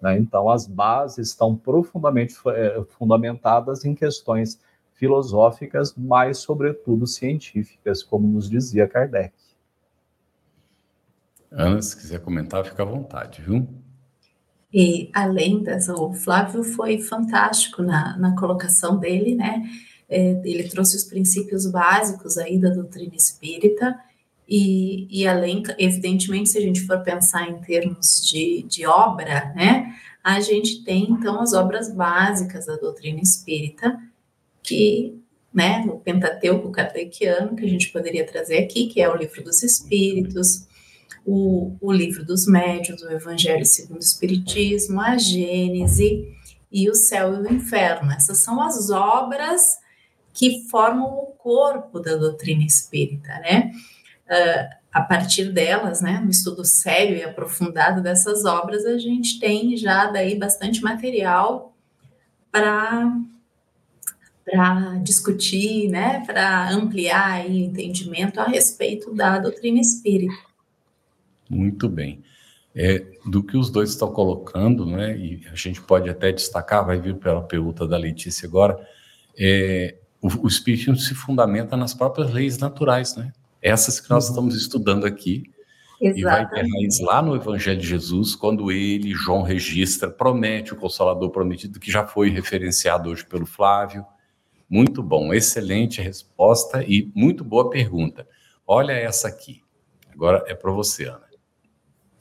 Né? Então, as bases estão profundamente é, fundamentadas em questões filosóficas, mas, sobretudo, científicas, como nos dizia Kardec. Ana, se quiser comentar, fica à vontade, viu? E além dessa, o Flávio foi fantástico na, na colocação dele, né? é, ele trouxe os princípios básicos aí da doutrina espírita, e, e, além, evidentemente, se a gente for pensar em termos de, de obra, né, a gente tem então as obras básicas da doutrina espírita, que, né, o Pentateuco kardeciano, que a gente poderia trazer aqui, que é o livro dos Espíritos, o, o livro dos Médios, o Evangelho segundo o Espiritismo, a Gênese e o Céu e o Inferno. Essas são as obras que formam o corpo da doutrina espírita, né? Uh, a partir delas, né, no estudo sério e aprofundado dessas obras, a gente tem já daí bastante material para para discutir, né, para ampliar o entendimento a respeito da doutrina espírita. Muito bem. É, do que os dois estão colocando, né, e a gente pode até destacar, vai vir pela pergunta da Letícia agora, é, o, o Espiritismo se fundamenta nas próprias leis naturais, né? Essas que nós uhum. estamos estudando aqui. Exatamente. E vai ter raiz lá no Evangelho de Jesus, quando ele, João, registra, promete o Consolador prometido, que já foi referenciado hoje pelo Flávio. Muito bom, excelente resposta e muito boa pergunta. Olha essa aqui. Agora é para você, Ana.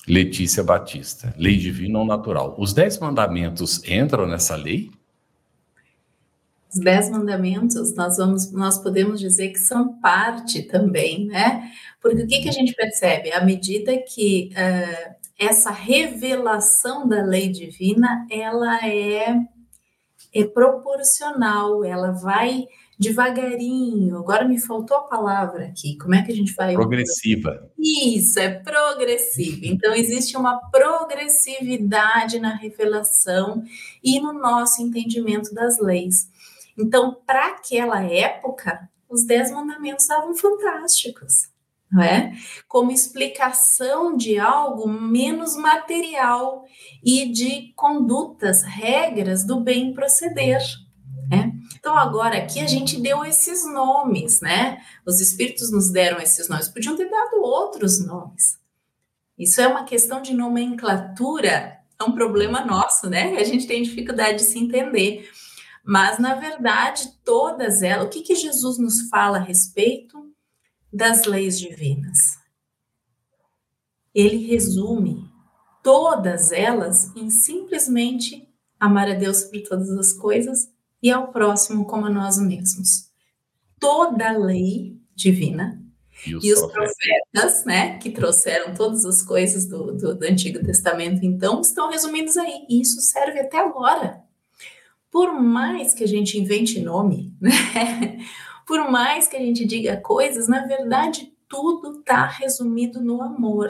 Letícia Batista, lei divina ou natural. Os dez mandamentos entram nessa lei? Os dez mandamentos, nós vamos, nós podemos dizer que são parte também, né? Porque o que, que a gente percebe? À medida que uh, essa revelação da lei divina, ela é, é proporcional, ela vai devagarinho. Agora me faltou a palavra aqui. Como é que a gente vai? Progressiva. Isso, é progressiva. Então, existe uma progressividade na revelação e no nosso entendimento das leis. Então, para aquela época, os Dez Mandamentos estavam fantásticos, não é? Como explicação de algo menos material e de condutas, regras do bem proceder. Então, agora aqui a gente deu esses nomes, né? Os espíritos nos deram esses nomes, podiam ter dado outros nomes. Isso é uma questão de nomenclatura, é um problema nosso, né? A gente tem dificuldade de se entender. Mas, na verdade, todas elas, o que, que Jesus nos fala a respeito das leis divinas? Ele resume todas elas em simplesmente amar a Deus sobre todas as coisas e ao próximo como a nós mesmos. Toda a lei divina e os, e os profetas, né, que trouxeram todas as coisas do, do, do Antigo Testamento, então, estão resumidos aí. E isso serve até agora por mais que a gente invente nome, né? por mais que a gente diga coisas, na verdade, tudo está resumido no amor,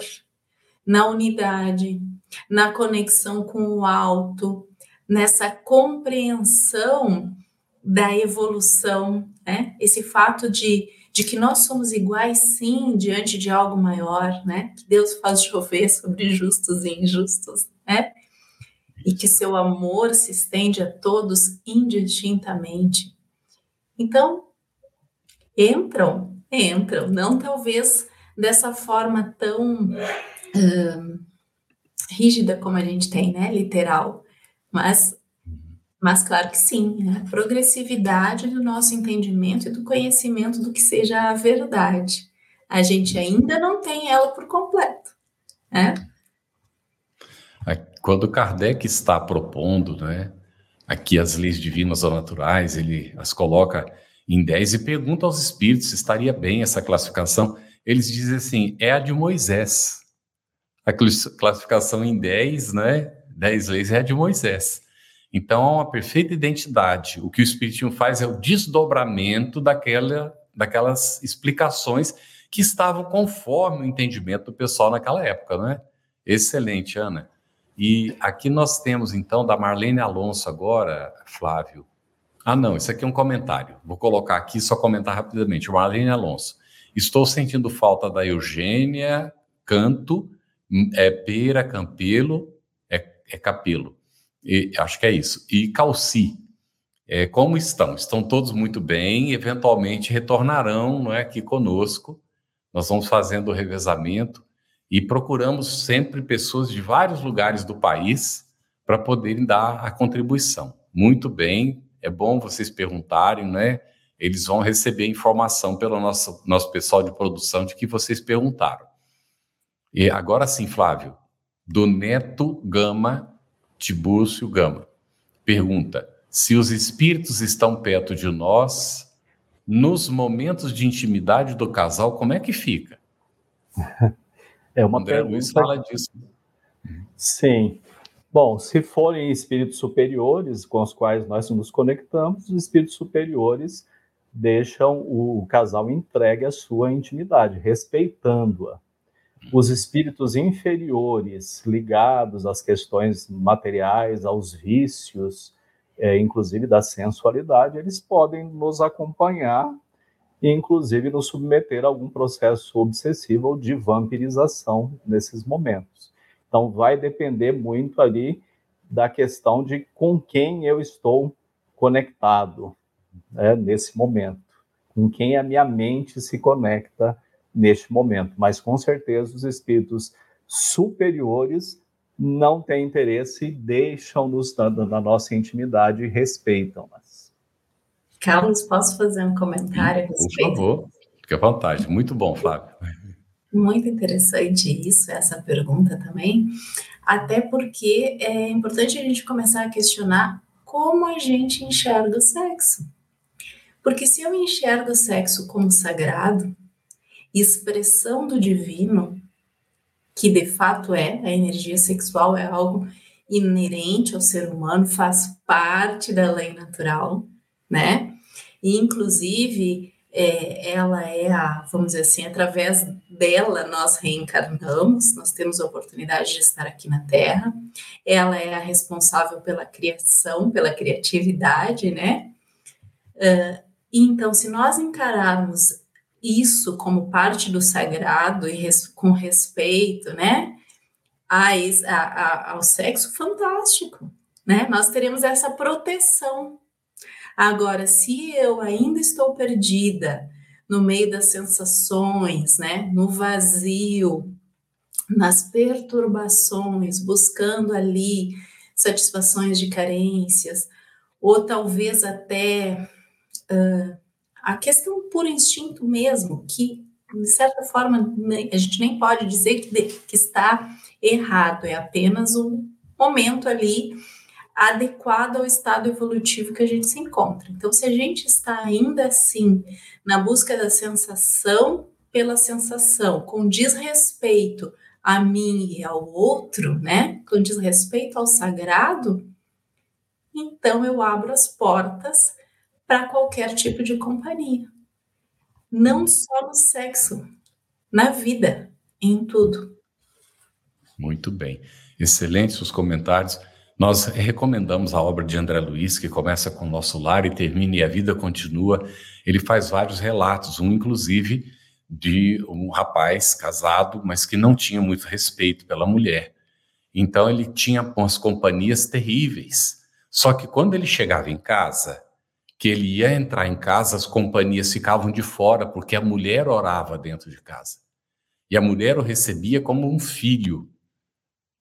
na unidade, na conexão com o alto, nessa compreensão da evolução, né? Esse fato de, de que nós somos iguais, sim, diante de algo maior, né? Que Deus faz chover sobre justos e injustos, né? e que seu amor se estende a todos indistintamente. Então, entram, entram, não talvez dessa forma tão rígida como a gente tem, né, literal, mas, mas claro que sim, a progressividade do nosso entendimento e do conhecimento do que seja a verdade. A gente ainda não tem ela por completo, né? Quando Kardec está propondo, né, aqui as leis divinas ou naturais, ele as coloca em 10 e pergunta aos espíritos se estaria bem essa classificação. Eles dizem assim: é a de Moisés. A classificação em 10, né? 10 leis é a de Moisés. Então, há uma perfeita identidade. O que o Espiritismo faz é o desdobramento daquela, daquelas explicações que estavam conforme o entendimento do pessoal naquela época, né? Excelente, Ana. E aqui nós temos, então, da Marlene Alonso agora, Flávio. Ah, não, isso aqui é um comentário. Vou colocar aqui, só comentar rapidamente. Marlene Alonso. Estou sentindo falta da Eugênia, Canto, é Pera, Campelo, é, Capelo. E, acho que é isso. E Calci. É, como estão? Estão todos muito bem, eventualmente retornarão não é, aqui conosco. Nós vamos fazendo o revezamento e procuramos sempre pessoas de vários lugares do país para poderem dar a contribuição. Muito bem, é bom vocês perguntarem, né? Eles vão receber informação pelo nosso, nosso pessoal de produção de que vocês perguntaram. E agora sim, Flávio, do Neto Gama, Tibúrcio Gama, pergunta: se os espíritos estão perto de nós, nos momentos de intimidade do casal, como é que fica? É uma André pergunta... Luiz fala disso. Sim. Bom, se forem espíritos superiores com os quais nós nos conectamos, os espíritos superiores deixam o casal entregue à sua intimidade, respeitando-a. Os espíritos inferiores, ligados às questões materiais, aos vícios, é, inclusive da sensualidade, eles podem nos acompanhar e, inclusive, nos submeter a algum processo obsessivo ou de vampirização nesses momentos. Então, vai depender muito ali da questão de com quem eu estou conectado. né, nesse momento, com quem a minha mente se conecta neste momento. Mas com certeza os espíritos superiores não têm interesse e deixam-nos na, na nossa intimidade e respeitam-nas. Carlos, posso fazer um comentário a respeito? Por favor, fique à vontade. Muito bom, Flávio. Muito interessante isso, essa pergunta também, até porque é importante a gente começar a questionar como a gente enxerga o sexo. Porque se eu enxergo o sexo como sagrado, expressão do divino, que de fato é, a energia sexual é algo inerente ao ser humano, faz parte da lei natural, né? E, inclusive, é, ela é a, vamos dizer assim, através dela nós reencarnamos, nós temos a oportunidade de estar aqui na Terra, ela é a responsável pela criação, pela criatividade, né? Uh, então, se nós encararmos isso como parte do sagrado e res, com respeito, né, a, a, ao sexo, fantástico, né? Nós teremos essa proteção Agora, se eu ainda estou perdida no meio das sensações, né, no vazio, nas perturbações, buscando ali satisfações de carências, ou talvez até uh, a questão por instinto mesmo, que de certa forma a gente nem pode dizer que, que está errado, é apenas um momento ali adequado ao estado evolutivo que a gente se encontra. Então, se a gente está ainda assim na busca da sensação pela sensação, com desrespeito a mim e ao outro, né? Com desrespeito ao sagrado, então eu abro as portas para qualquer tipo de companhia. Não só no sexo, na vida, em tudo. Muito bem. Excelentes os comentários. Nós recomendamos a obra de André Luiz, que começa com Nosso Lar e termina e a Vida Continua. Ele faz vários relatos, um inclusive de um rapaz casado, mas que não tinha muito respeito pela mulher. Então ele tinha umas companhias terríveis. Só que quando ele chegava em casa, que ele ia entrar em casa, as companhias ficavam de fora, porque a mulher orava dentro de casa. E a mulher o recebia como um filho,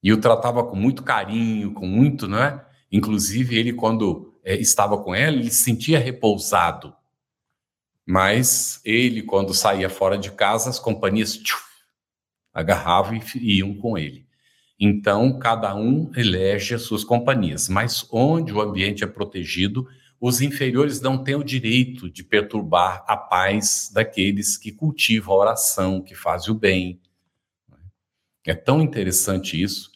e o tratava com muito carinho, com muito, né? Inclusive, ele, quando é, estava com ela, ele se sentia repousado. Mas ele, quando saía fora de casa, as companhias tchuf, agarravam e iam com ele. Então, cada um elege as suas companhias, mas onde o ambiente é protegido, os inferiores não têm o direito de perturbar a paz daqueles que cultivam a oração, que fazem o bem. É tão interessante isso.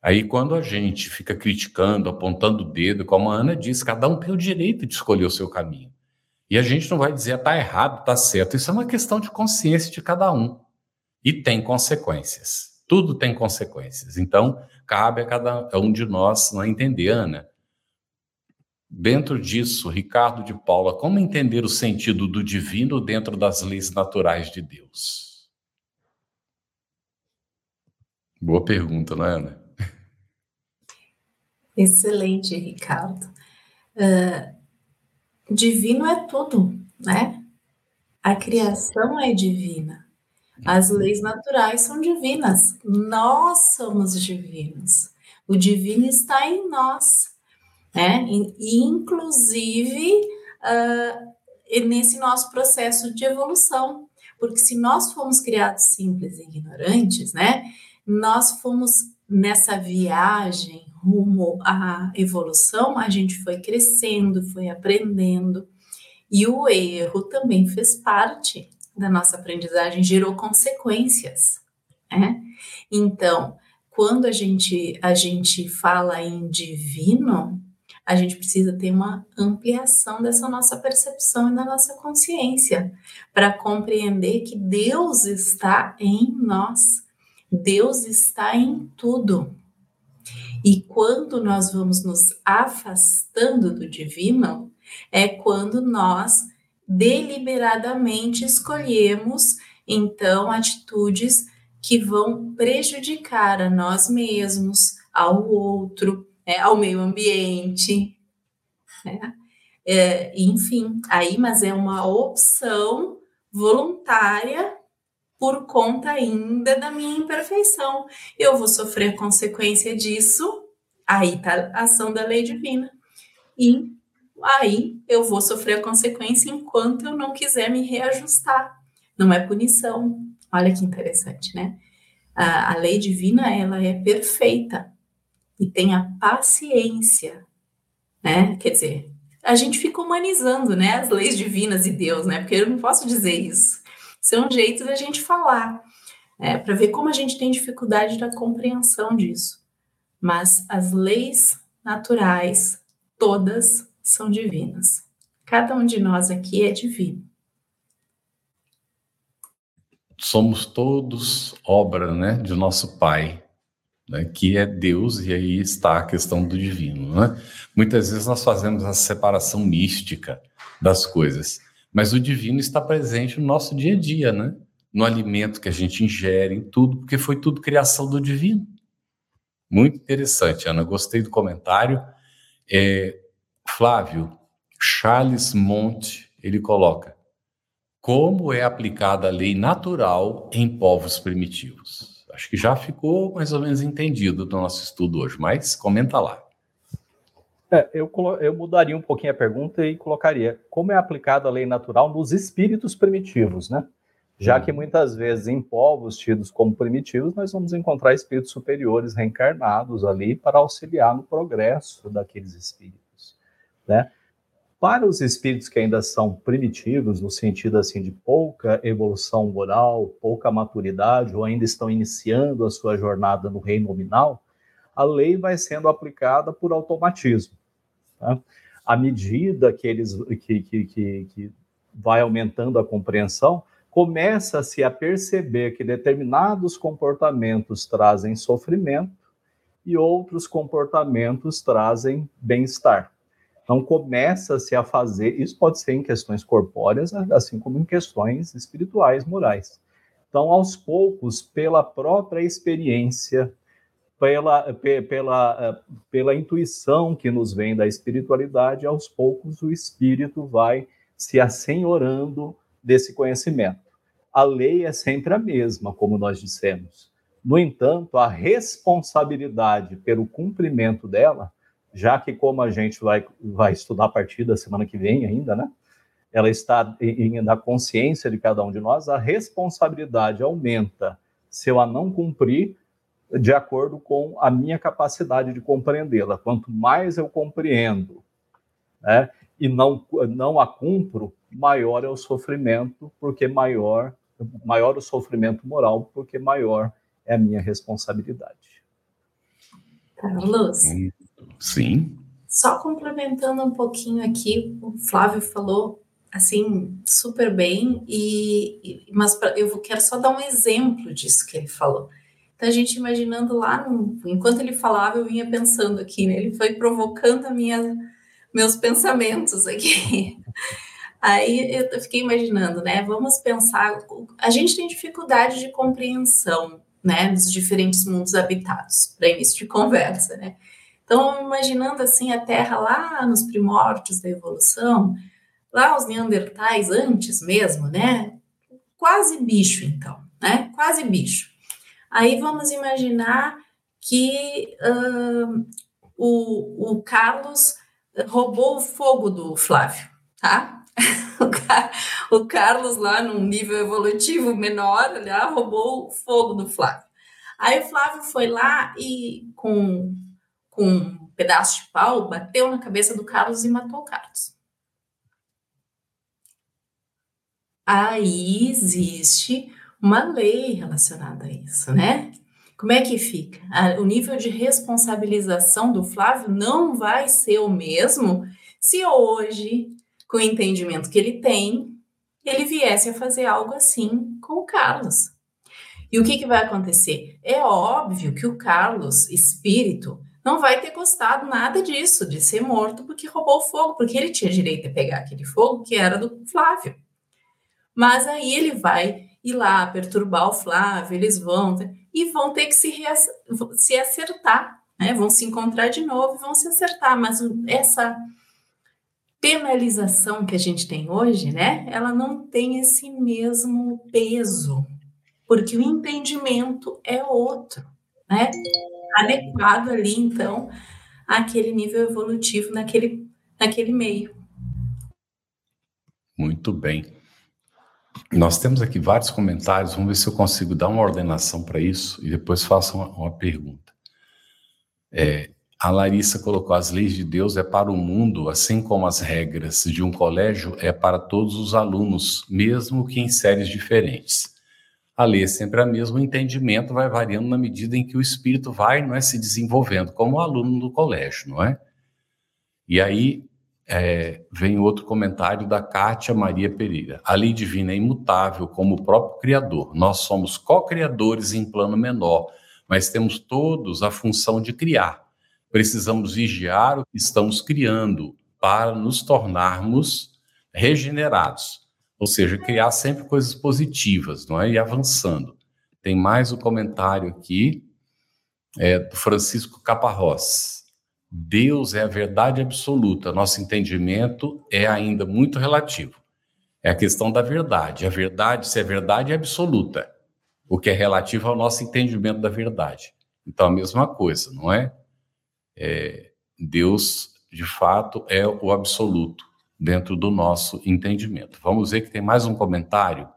Aí, quando a gente fica criticando, apontando o dedo, como a Ana diz, cada um tem o direito de escolher o seu caminho. E a gente não vai dizer, está errado, está certo. Isso é uma questão de consciência de cada um. E tem consequências. Tudo tem consequências. Então, cabe a cada um de nós não entender, Ana. Dentro disso, Ricardo de Paula, como entender o sentido do divino dentro das leis naturais de Deus? Boa pergunta, não é, Ana? Excelente, Ricardo. Uh, divino é tudo, né? A criação é divina. As leis naturais são divinas. Nós somos divinos. O divino está em nós, né? Inclusive uh, nesse nosso processo de evolução, porque se nós fomos criados simples e ignorantes, né? Nós fomos nessa viagem rumo à evolução, a gente foi crescendo, foi aprendendo, e o erro também fez parte da nossa aprendizagem, gerou consequências. Né? Então, quando a gente, a gente fala em divino, a gente precisa ter uma ampliação dessa nossa percepção e da nossa consciência, para compreender que Deus está em nós, Deus está em tudo. E quando nós vamos nos afastando do divino, é quando nós deliberadamente escolhemos então atitudes que vão prejudicar a nós mesmos, ao outro, né, ao meio ambiente. Né? É, enfim, aí, mas é uma opção voluntária por conta ainda da minha imperfeição. Eu vou sofrer a consequência disso, aí tá a ação da lei divina. E aí eu vou sofrer a consequência enquanto eu não quiser me reajustar. Não é punição. Olha que interessante, né? A, a lei divina, ela é perfeita e tem a paciência, né? Quer dizer, a gente fica humanizando, né, as leis divinas e Deus, né? Porque eu não posso dizer isso. Isso é um jeito da gente falar, é, para ver como a gente tem dificuldade da compreensão disso. Mas as leis naturais, todas são divinas. Cada um de nós aqui é divino. Somos todos obra, né, de nosso Pai, né, que é Deus, e aí está a questão do divino. Né? Muitas vezes nós fazemos a separação mística das coisas, mas o divino está presente no nosso dia a dia, né? no alimento que a gente ingere, em tudo, porque foi tudo criação do divino. Muito interessante, Ana, gostei do comentário. É, Flávio, Charles Monte, ele coloca, como é aplicada a lei natural em povos primitivos? Acho que já ficou mais ou menos entendido do nosso estudo hoje, mas comenta lá. É, eu, eu mudaria um pouquinho a pergunta e colocaria como é aplicada a lei natural nos espíritos primitivos, né? Já hum. que muitas vezes em povos tidos como primitivos, nós vamos encontrar espíritos superiores reencarnados ali para auxiliar no progresso daqueles espíritos, né? Para os espíritos que ainda são primitivos, no sentido assim de pouca evolução moral, pouca maturidade, ou ainda estão iniciando a sua jornada no reino nominal, a lei vai sendo aplicada por automatismo. Tá? À medida que eles que, que, que, que vai aumentando a compreensão, começa-se a perceber que determinados comportamentos trazem sofrimento e outros comportamentos trazem bem-estar. Então começa-se a fazer, isso pode ser em questões corpóreas, assim como em questões espirituais, morais. Então, aos poucos, pela própria experiência, pela, pela, pela intuição que nos vem da espiritualidade, aos poucos o espírito vai se assenhorando desse conhecimento. A lei é sempre a mesma, como nós dissemos. No entanto, a responsabilidade pelo cumprimento dela já que como a gente vai, vai estudar a partir da semana que vem ainda, né? Ela está em, na consciência de cada um de nós, a responsabilidade aumenta se eu a não cumprir de acordo com a minha capacidade de compreendê-la. Quanto mais eu compreendo, né, e não não a cumpro, maior é o sofrimento, porque maior maior o sofrimento moral, porque maior é a minha responsabilidade. Carlos. Sim. Só complementando um pouquinho aqui, o Flávio falou assim super bem e, mas pra, eu quero só dar um exemplo disso que ele falou. Então a gente imaginando lá, no, enquanto ele falava, eu vinha pensando aqui, né? Ele foi provocando a minha, meus pensamentos aqui. Aí eu fiquei imaginando, né? Vamos pensar, a gente tem dificuldade de compreensão, né, dos diferentes mundos habitados para início de conversa, né? Então, imaginando assim a Terra lá nos primórdios da evolução, lá os neandertais antes mesmo, né? Quase bicho, então, né? Quase bicho. Aí vamos imaginar que uh, o, o Carlos roubou o fogo do Flávio, tá? o Carlos lá num nível evolutivo menor, lá, roubou o fogo do Flávio. Aí o Flávio foi lá e com com um pedaço de pau, bateu na cabeça do Carlos e matou o Carlos. Aí existe uma lei relacionada a isso, né? Como é que fica? O nível de responsabilização do Flávio não vai ser o mesmo se hoje, com o entendimento que ele tem, ele viesse a fazer algo assim com o Carlos. E o que, que vai acontecer? É óbvio que o Carlos, espírito, não vai ter gostado nada disso, de ser morto porque roubou o fogo, porque ele tinha direito de pegar aquele fogo que era do Flávio. Mas aí ele vai ir lá perturbar o Flávio, eles vão e vão ter que se, se acertar, né? Vão se encontrar de novo vão se acertar. Mas essa penalização que a gente tem hoje, né? Ela não tem esse mesmo peso, porque o entendimento é outro, né? Adequado ali, então, àquele nível evolutivo naquele, naquele meio. Muito bem. Nós temos aqui vários comentários, vamos ver se eu consigo dar uma ordenação para isso e depois faço uma, uma pergunta. É, a Larissa colocou: as leis de Deus é para o mundo, assim como as regras de um colégio é para todos os alunos, mesmo que em séries diferentes. A lei é sempre a mesma, o entendimento vai variando na medida em que o espírito vai não é, se desenvolvendo, como o aluno do colégio, não é? E aí é, vem outro comentário da Kátia Maria Pereira. A lei divina é imutável como o próprio Criador. Nós somos co-criadores em plano menor, mas temos todos a função de criar. Precisamos vigiar o que estamos criando para nos tornarmos regenerados. Ou seja, criar sempre coisas positivas, não é? E avançando. Tem mais um comentário aqui é, do Francisco Caparrós. Deus é a verdade absoluta, nosso entendimento é ainda muito relativo. É a questão da verdade. A verdade, se é verdade, é absoluta, o que é relativo ao nosso entendimento da verdade. Então, a mesma coisa, não é? é Deus, de fato, é o absoluto dentro do nosso entendimento. Vamos ver que tem mais um comentário.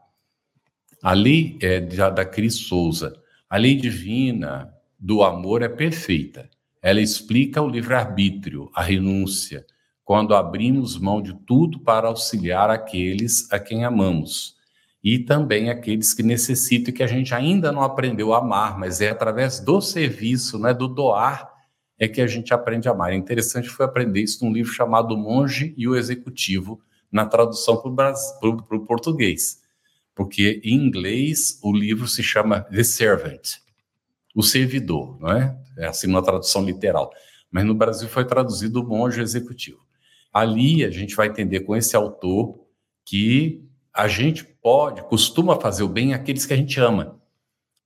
A lei é da Cris Souza. A lei divina do amor é perfeita ela explica o livre-arbítrio, a renúncia, quando abrimos mão de tudo para auxiliar aqueles a quem amamos. E também aqueles que necessitam e que a gente ainda não aprendeu a amar, mas é através do serviço, né, do doar, é que a gente aprende a amar. É interessante foi aprender isso num livro chamado Monge e o Executivo, na tradução para o português. Porque em inglês o livro se chama The Servant, o servidor, não é? É assim uma tradução literal. Mas no Brasil foi traduzido o monge executivo. Ali a gente vai entender com esse autor que a gente pode, costuma fazer o bem àqueles que a gente ama.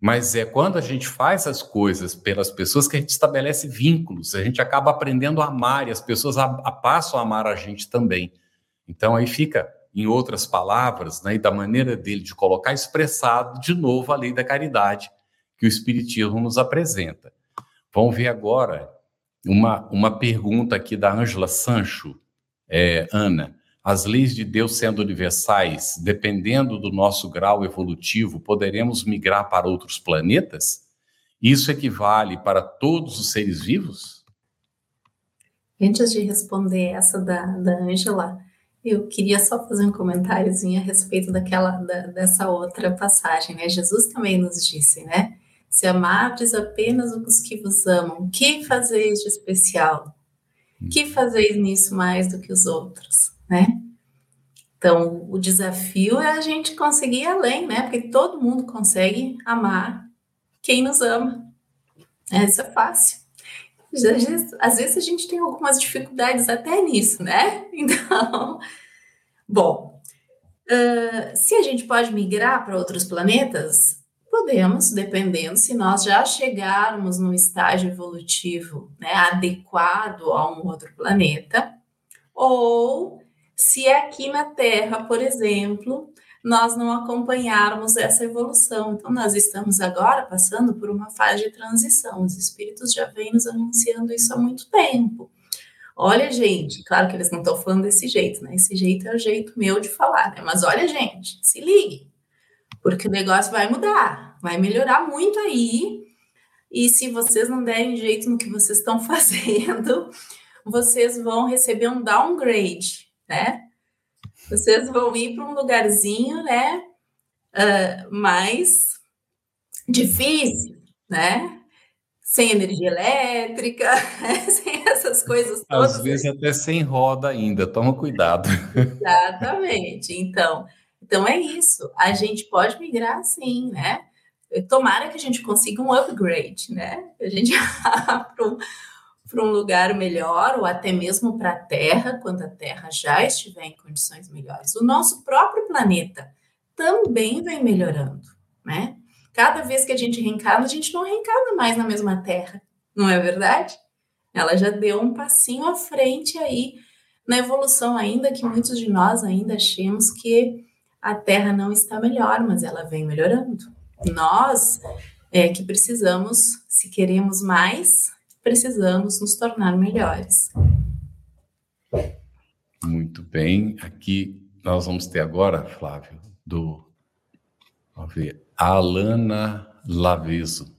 Mas é quando a gente faz as coisas pelas pessoas que a gente estabelece vínculos, a gente acaba aprendendo a amar e as pessoas a, a passam a amar a gente também. Então aí fica, em outras palavras, né, e da maneira dele de colocar expressado de novo a lei da caridade que o Espiritismo nos apresenta. Vamos ver agora uma, uma pergunta aqui da Ângela Sancho. É, Ana, as leis de Deus sendo universais, dependendo do nosso grau evolutivo, poderemos migrar para outros planetas? Isso equivale para todos os seres vivos? Antes de responder essa da, da Ângela, eu queria só fazer um comentáriozinho a respeito daquela da, dessa outra passagem, né? Jesus também nos disse, né? Se amardes apenas os que vos amam, que fazeis de especial? Que fazeis nisso mais do que os outros, né? Então, o desafio é a gente conseguir ir além, né? Porque todo mundo consegue amar quem nos ama. Isso é fácil. Às vezes, a gente tem algumas dificuldades até nisso, né? Então, bom, uh, se a gente pode migrar para outros planetas, Podemos, dependendo se nós já chegarmos no estágio evolutivo né, adequado a um outro planeta, ou se aqui na Terra, por exemplo, nós não acompanharmos essa evolução. Então, nós estamos agora passando por uma fase de transição. Os espíritos já vêm nos anunciando isso há muito tempo. Olha, gente, claro que eles não estão falando desse jeito, né? Esse jeito é o jeito meu de falar, né? Mas olha, gente, se ligue porque o negócio vai mudar, vai melhorar muito aí. E se vocês não derem jeito no que vocês estão fazendo, vocês vão receber um downgrade, né? Vocês vão ir para um lugarzinho, né? Uh, mais difícil, né? Sem energia elétrica, sem essas coisas todas. Às vezes até sem roda ainda, toma cuidado. Exatamente. Então, então é isso. A gente pode migrar sim, né? Tomara que a gente consiga um upgrade, né? A gente para um, um lugar melhor, ou até mesmo para a Terra, quando a Terra já estiver em condições melhores. O nosso próprio planeta também vem melhorando, né? Cada vez que a gente reencarna, a gente não reencarna mais na mesma Terra, não é verdade? Ela já deu um passinho à frente aí na evolução, ainda que muitos de nós ainda achemos que a Terra não está melhor, mas ela vem melhorando. Nós é que precisamos, se queremos mais, precisamos nos tornar melhores. Muito bem. Aqui nós vamos ter agora, Flávio, do vamos ver, Alana Laveso.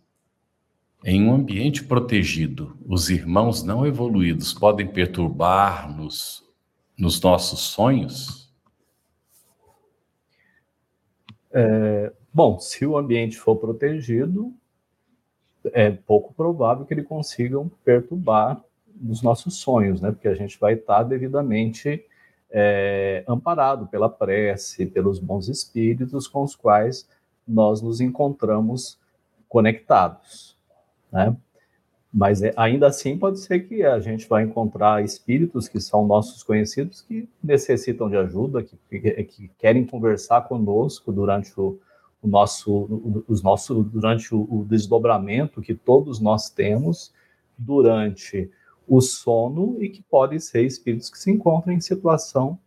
Em um ambiente protegido, os irmãos não evoluídos podem perturbar-nos nos nossos sonhos? É, bom, se o ambiente for protegido, é pouco provável que eles consigam perturbar os nossos sonhos, né? Porque a gente vai estar devidamente é, amparado pela prece, pelos bons espíritos com os quais nós nos encontramos conectados, né? Mas é, ainda assim pode ser que a gente vai encontrar espíritos que são nossos conhecidos que necessitam de ajuda, que, que, que querem conversar conosco durante o, o nosso, os nosso, durante o, o desdobramento que todos nós temos durante o sono e que podem ser espíritos que se encontram em situação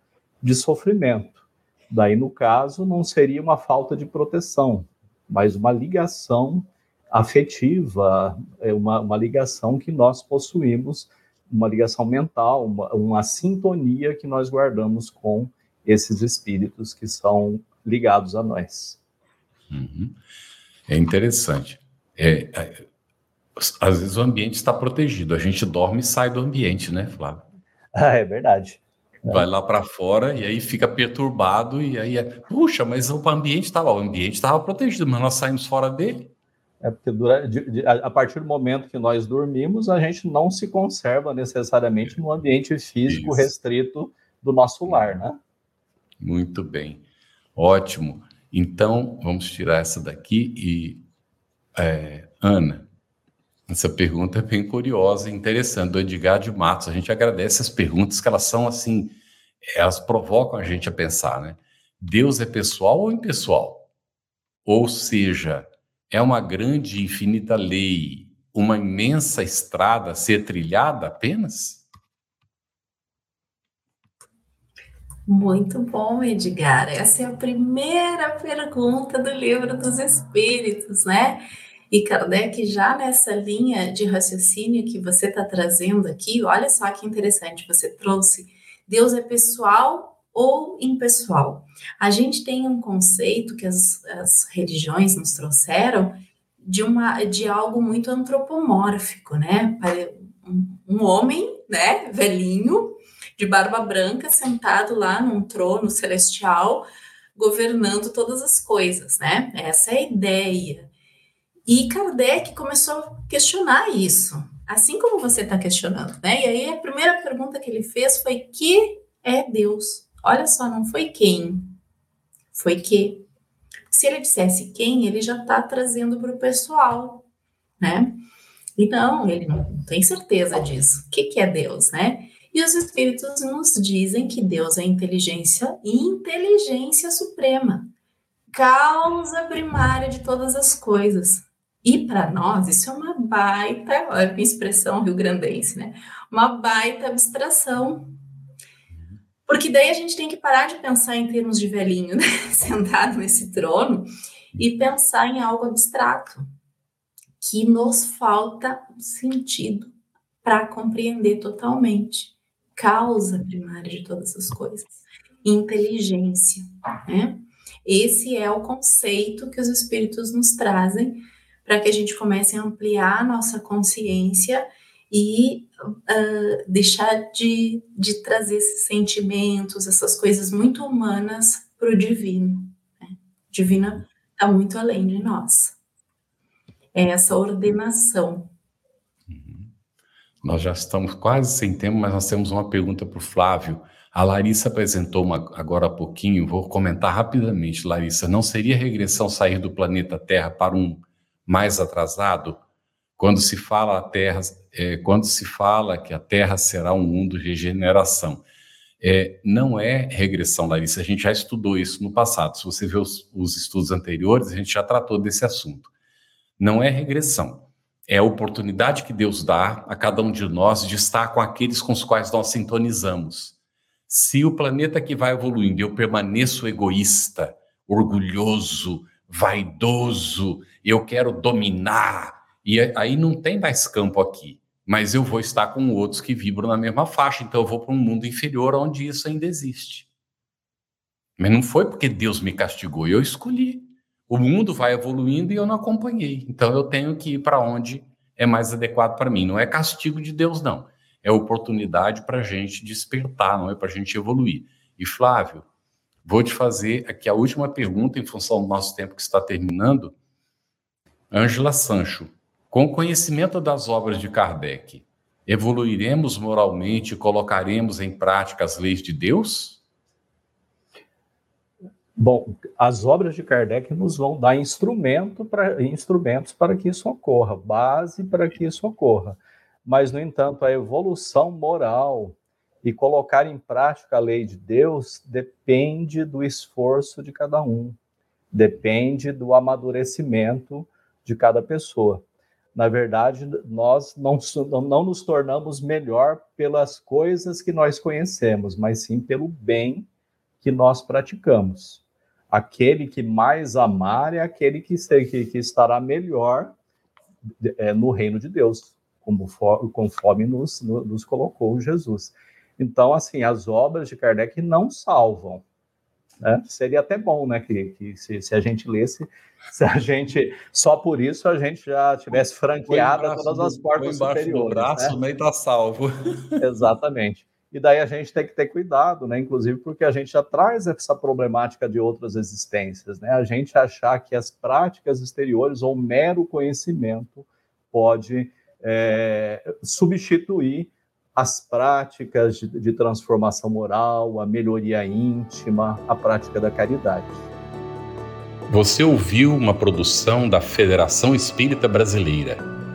de sofrimento. Daí, no caso, não seria uma falta de proteção, mas uma ligação afetiva, é uma, uma ligação que nós possuímos, uma ligação mental, uma, uma sintonia que nós guardamos com esses espíritos que são ligados a nós. Uhum. É interessante. É, é, às vezes o ambiente está protegido, a gente dorme e sai do ambiente, né, Flávio? Ah, é verdade. Vai lá para fora e aí fica perturbado e aí é, puxa, mas o ambiente estava, o ambiente estava protegido, mas nós saímos fora dele. É porque durante, de, de, a partir do momento que nós dormimos, a gente não se conserva necessariamente no ambiente físico Isso. restrito do nosso lar, né? Muito bem, ótimo. Então, vamos tirar essa daqui e é, Ana, essa pergunta é bem curiosa e interessante, do Edgar de Matos. A gente agradece as perguntas, que elas são assim, elas provocam a gente a pensar, né? Deus é pessoal ou impessoal? Ou seja, é uma grande e infinita lei, uma imensa estrada a ser trilhada apenas? Muito bom, Edgar. Essa é a primeira pergunta do livro dos Espíritos, né? E Kardec, já nessa linha de raciocínio que você está trazendo aqui, olha só que interessante, você trouxe Deus é pessoal ou impessoal. A gente tem um conceito que as, as religiões nos trouxeram de, uma, de algo muito antropomórfico, né? Um, um homem, né, velhinho, de barba branca, sentado lá num trono celestial, governando todas as coisas, né? Essa é a ideia. E Kardec começou a questionar isso, assim como você está questionando, né? E aí a primeira pergunta que ele fez foi: que é Deus? Olha só, não foi quem, foi que. Se ele dissesse quem, ele já está trazendo para o pessoal, né? Então, ele não tem certeza disso. O que, que é Deus, né? E os espíritos nos dizem que Deus é inteligência e inteligência suprema, causa primária de todas as coisas. E para nós, isso é uma baita, olha a expressão rio-grandense, né? Uma baita abstração. Porque daí a gente tem que parar de pensar em termos de velhinho, né? Sentado nesse trono, e pensar em algo abstrato, que nos falta sentido para compreender totalmente. Causa primária de todas as coisas. Inteligência, né? Esse é o conceito que os espíritos nos trazem para que a gente comece a ampliar a nossa consciência e uh, deixar de, de trazer esses sentimentos, essas coisas muito humanas para o divino. Né? O divino está muito além de nós. É essa ordenação. Nós já estamos quase sem tempo, mas nós temos uma pergunta para o Flávio. A Larissa apresentou uma agora há pouquinho, vou comentar rapidamente, Larissa. Não seria regressão sair do planeta Terra para um mais atrasado, quando se fala a Terra, é, quando se fala que a Terra será um mundo de regeneração. É, não é regressão, Larissa. A gente já estudou isso no passado. Se você vê os, os estudos anteriores, a gente já tratou desse assunto. Não é regressão. É a oportunidade que Deus dá a cada um de nós de estar com aqueles com os quais nós sintonizamos. Se o planeta que vai evoluindo eu permaneço egoísta, orgulhoso, vaidoso, eu quero dominar, e aí não tem mais campo aqui. Mas eu vou estar com outros que vibram na mesma faixa, então eu vou para um mundo inferior onde isso ainda existe. Mas não foi porque Deus me castigou, eu escolhi. O mundo vai evoluindo e eu não acompanhei. Então eu tenho que ir para onde é mais adequado para mim. Não é castigo de Deus, não. É oportunidade para a gente despertar, não é para a gente evoluir. E Flávio, vou te fazer aqui a última pergunta em função do nosso tempo que está terminando. Ângela Sancho, com o conhecimento das obras de Kardec, evoluiremos moralmente e colocaremos em prática as leis de Deus? Bom, as obras de Kardec nos vão dar instrumento pra, instrumentos para que isso ocorra, base para que isso ocorra. Mas, no entanto, a evolução moral e colocar em prática a lei de Deus depende do esforço de cada um, depende do amadurecimento de cada pessoa. Na verdade, nós não, não nos tornamos melhor pelas coisas que nós conhecemos, mas sim pelo bem que nós praticamos aquele que mais amar é aquele que, que, que estará melhor é, no reino de Deus, como for, conforme nos, nos colocou Jesus. Então, assim, as obras de Kardec não salvam. Né? Seria até bom, né, que, que se, se, a gente lesse, se a gente só por isso a gente já tivesse franqueado todas as portas superiores. Do braço, né? nem está salvo. Exatamente. E daí a gente tem que ter cuidado, né? Inclusive porque a gente já traz essa problemática de outras existências, né? A gente achar que as práticas exteriores ou mero conhecimento pode é, substituir as práticas de, de transformação moral, a melhoria íntima, a prática da caridade. Você ouviu uma produção da Federação Espírita Brasileira.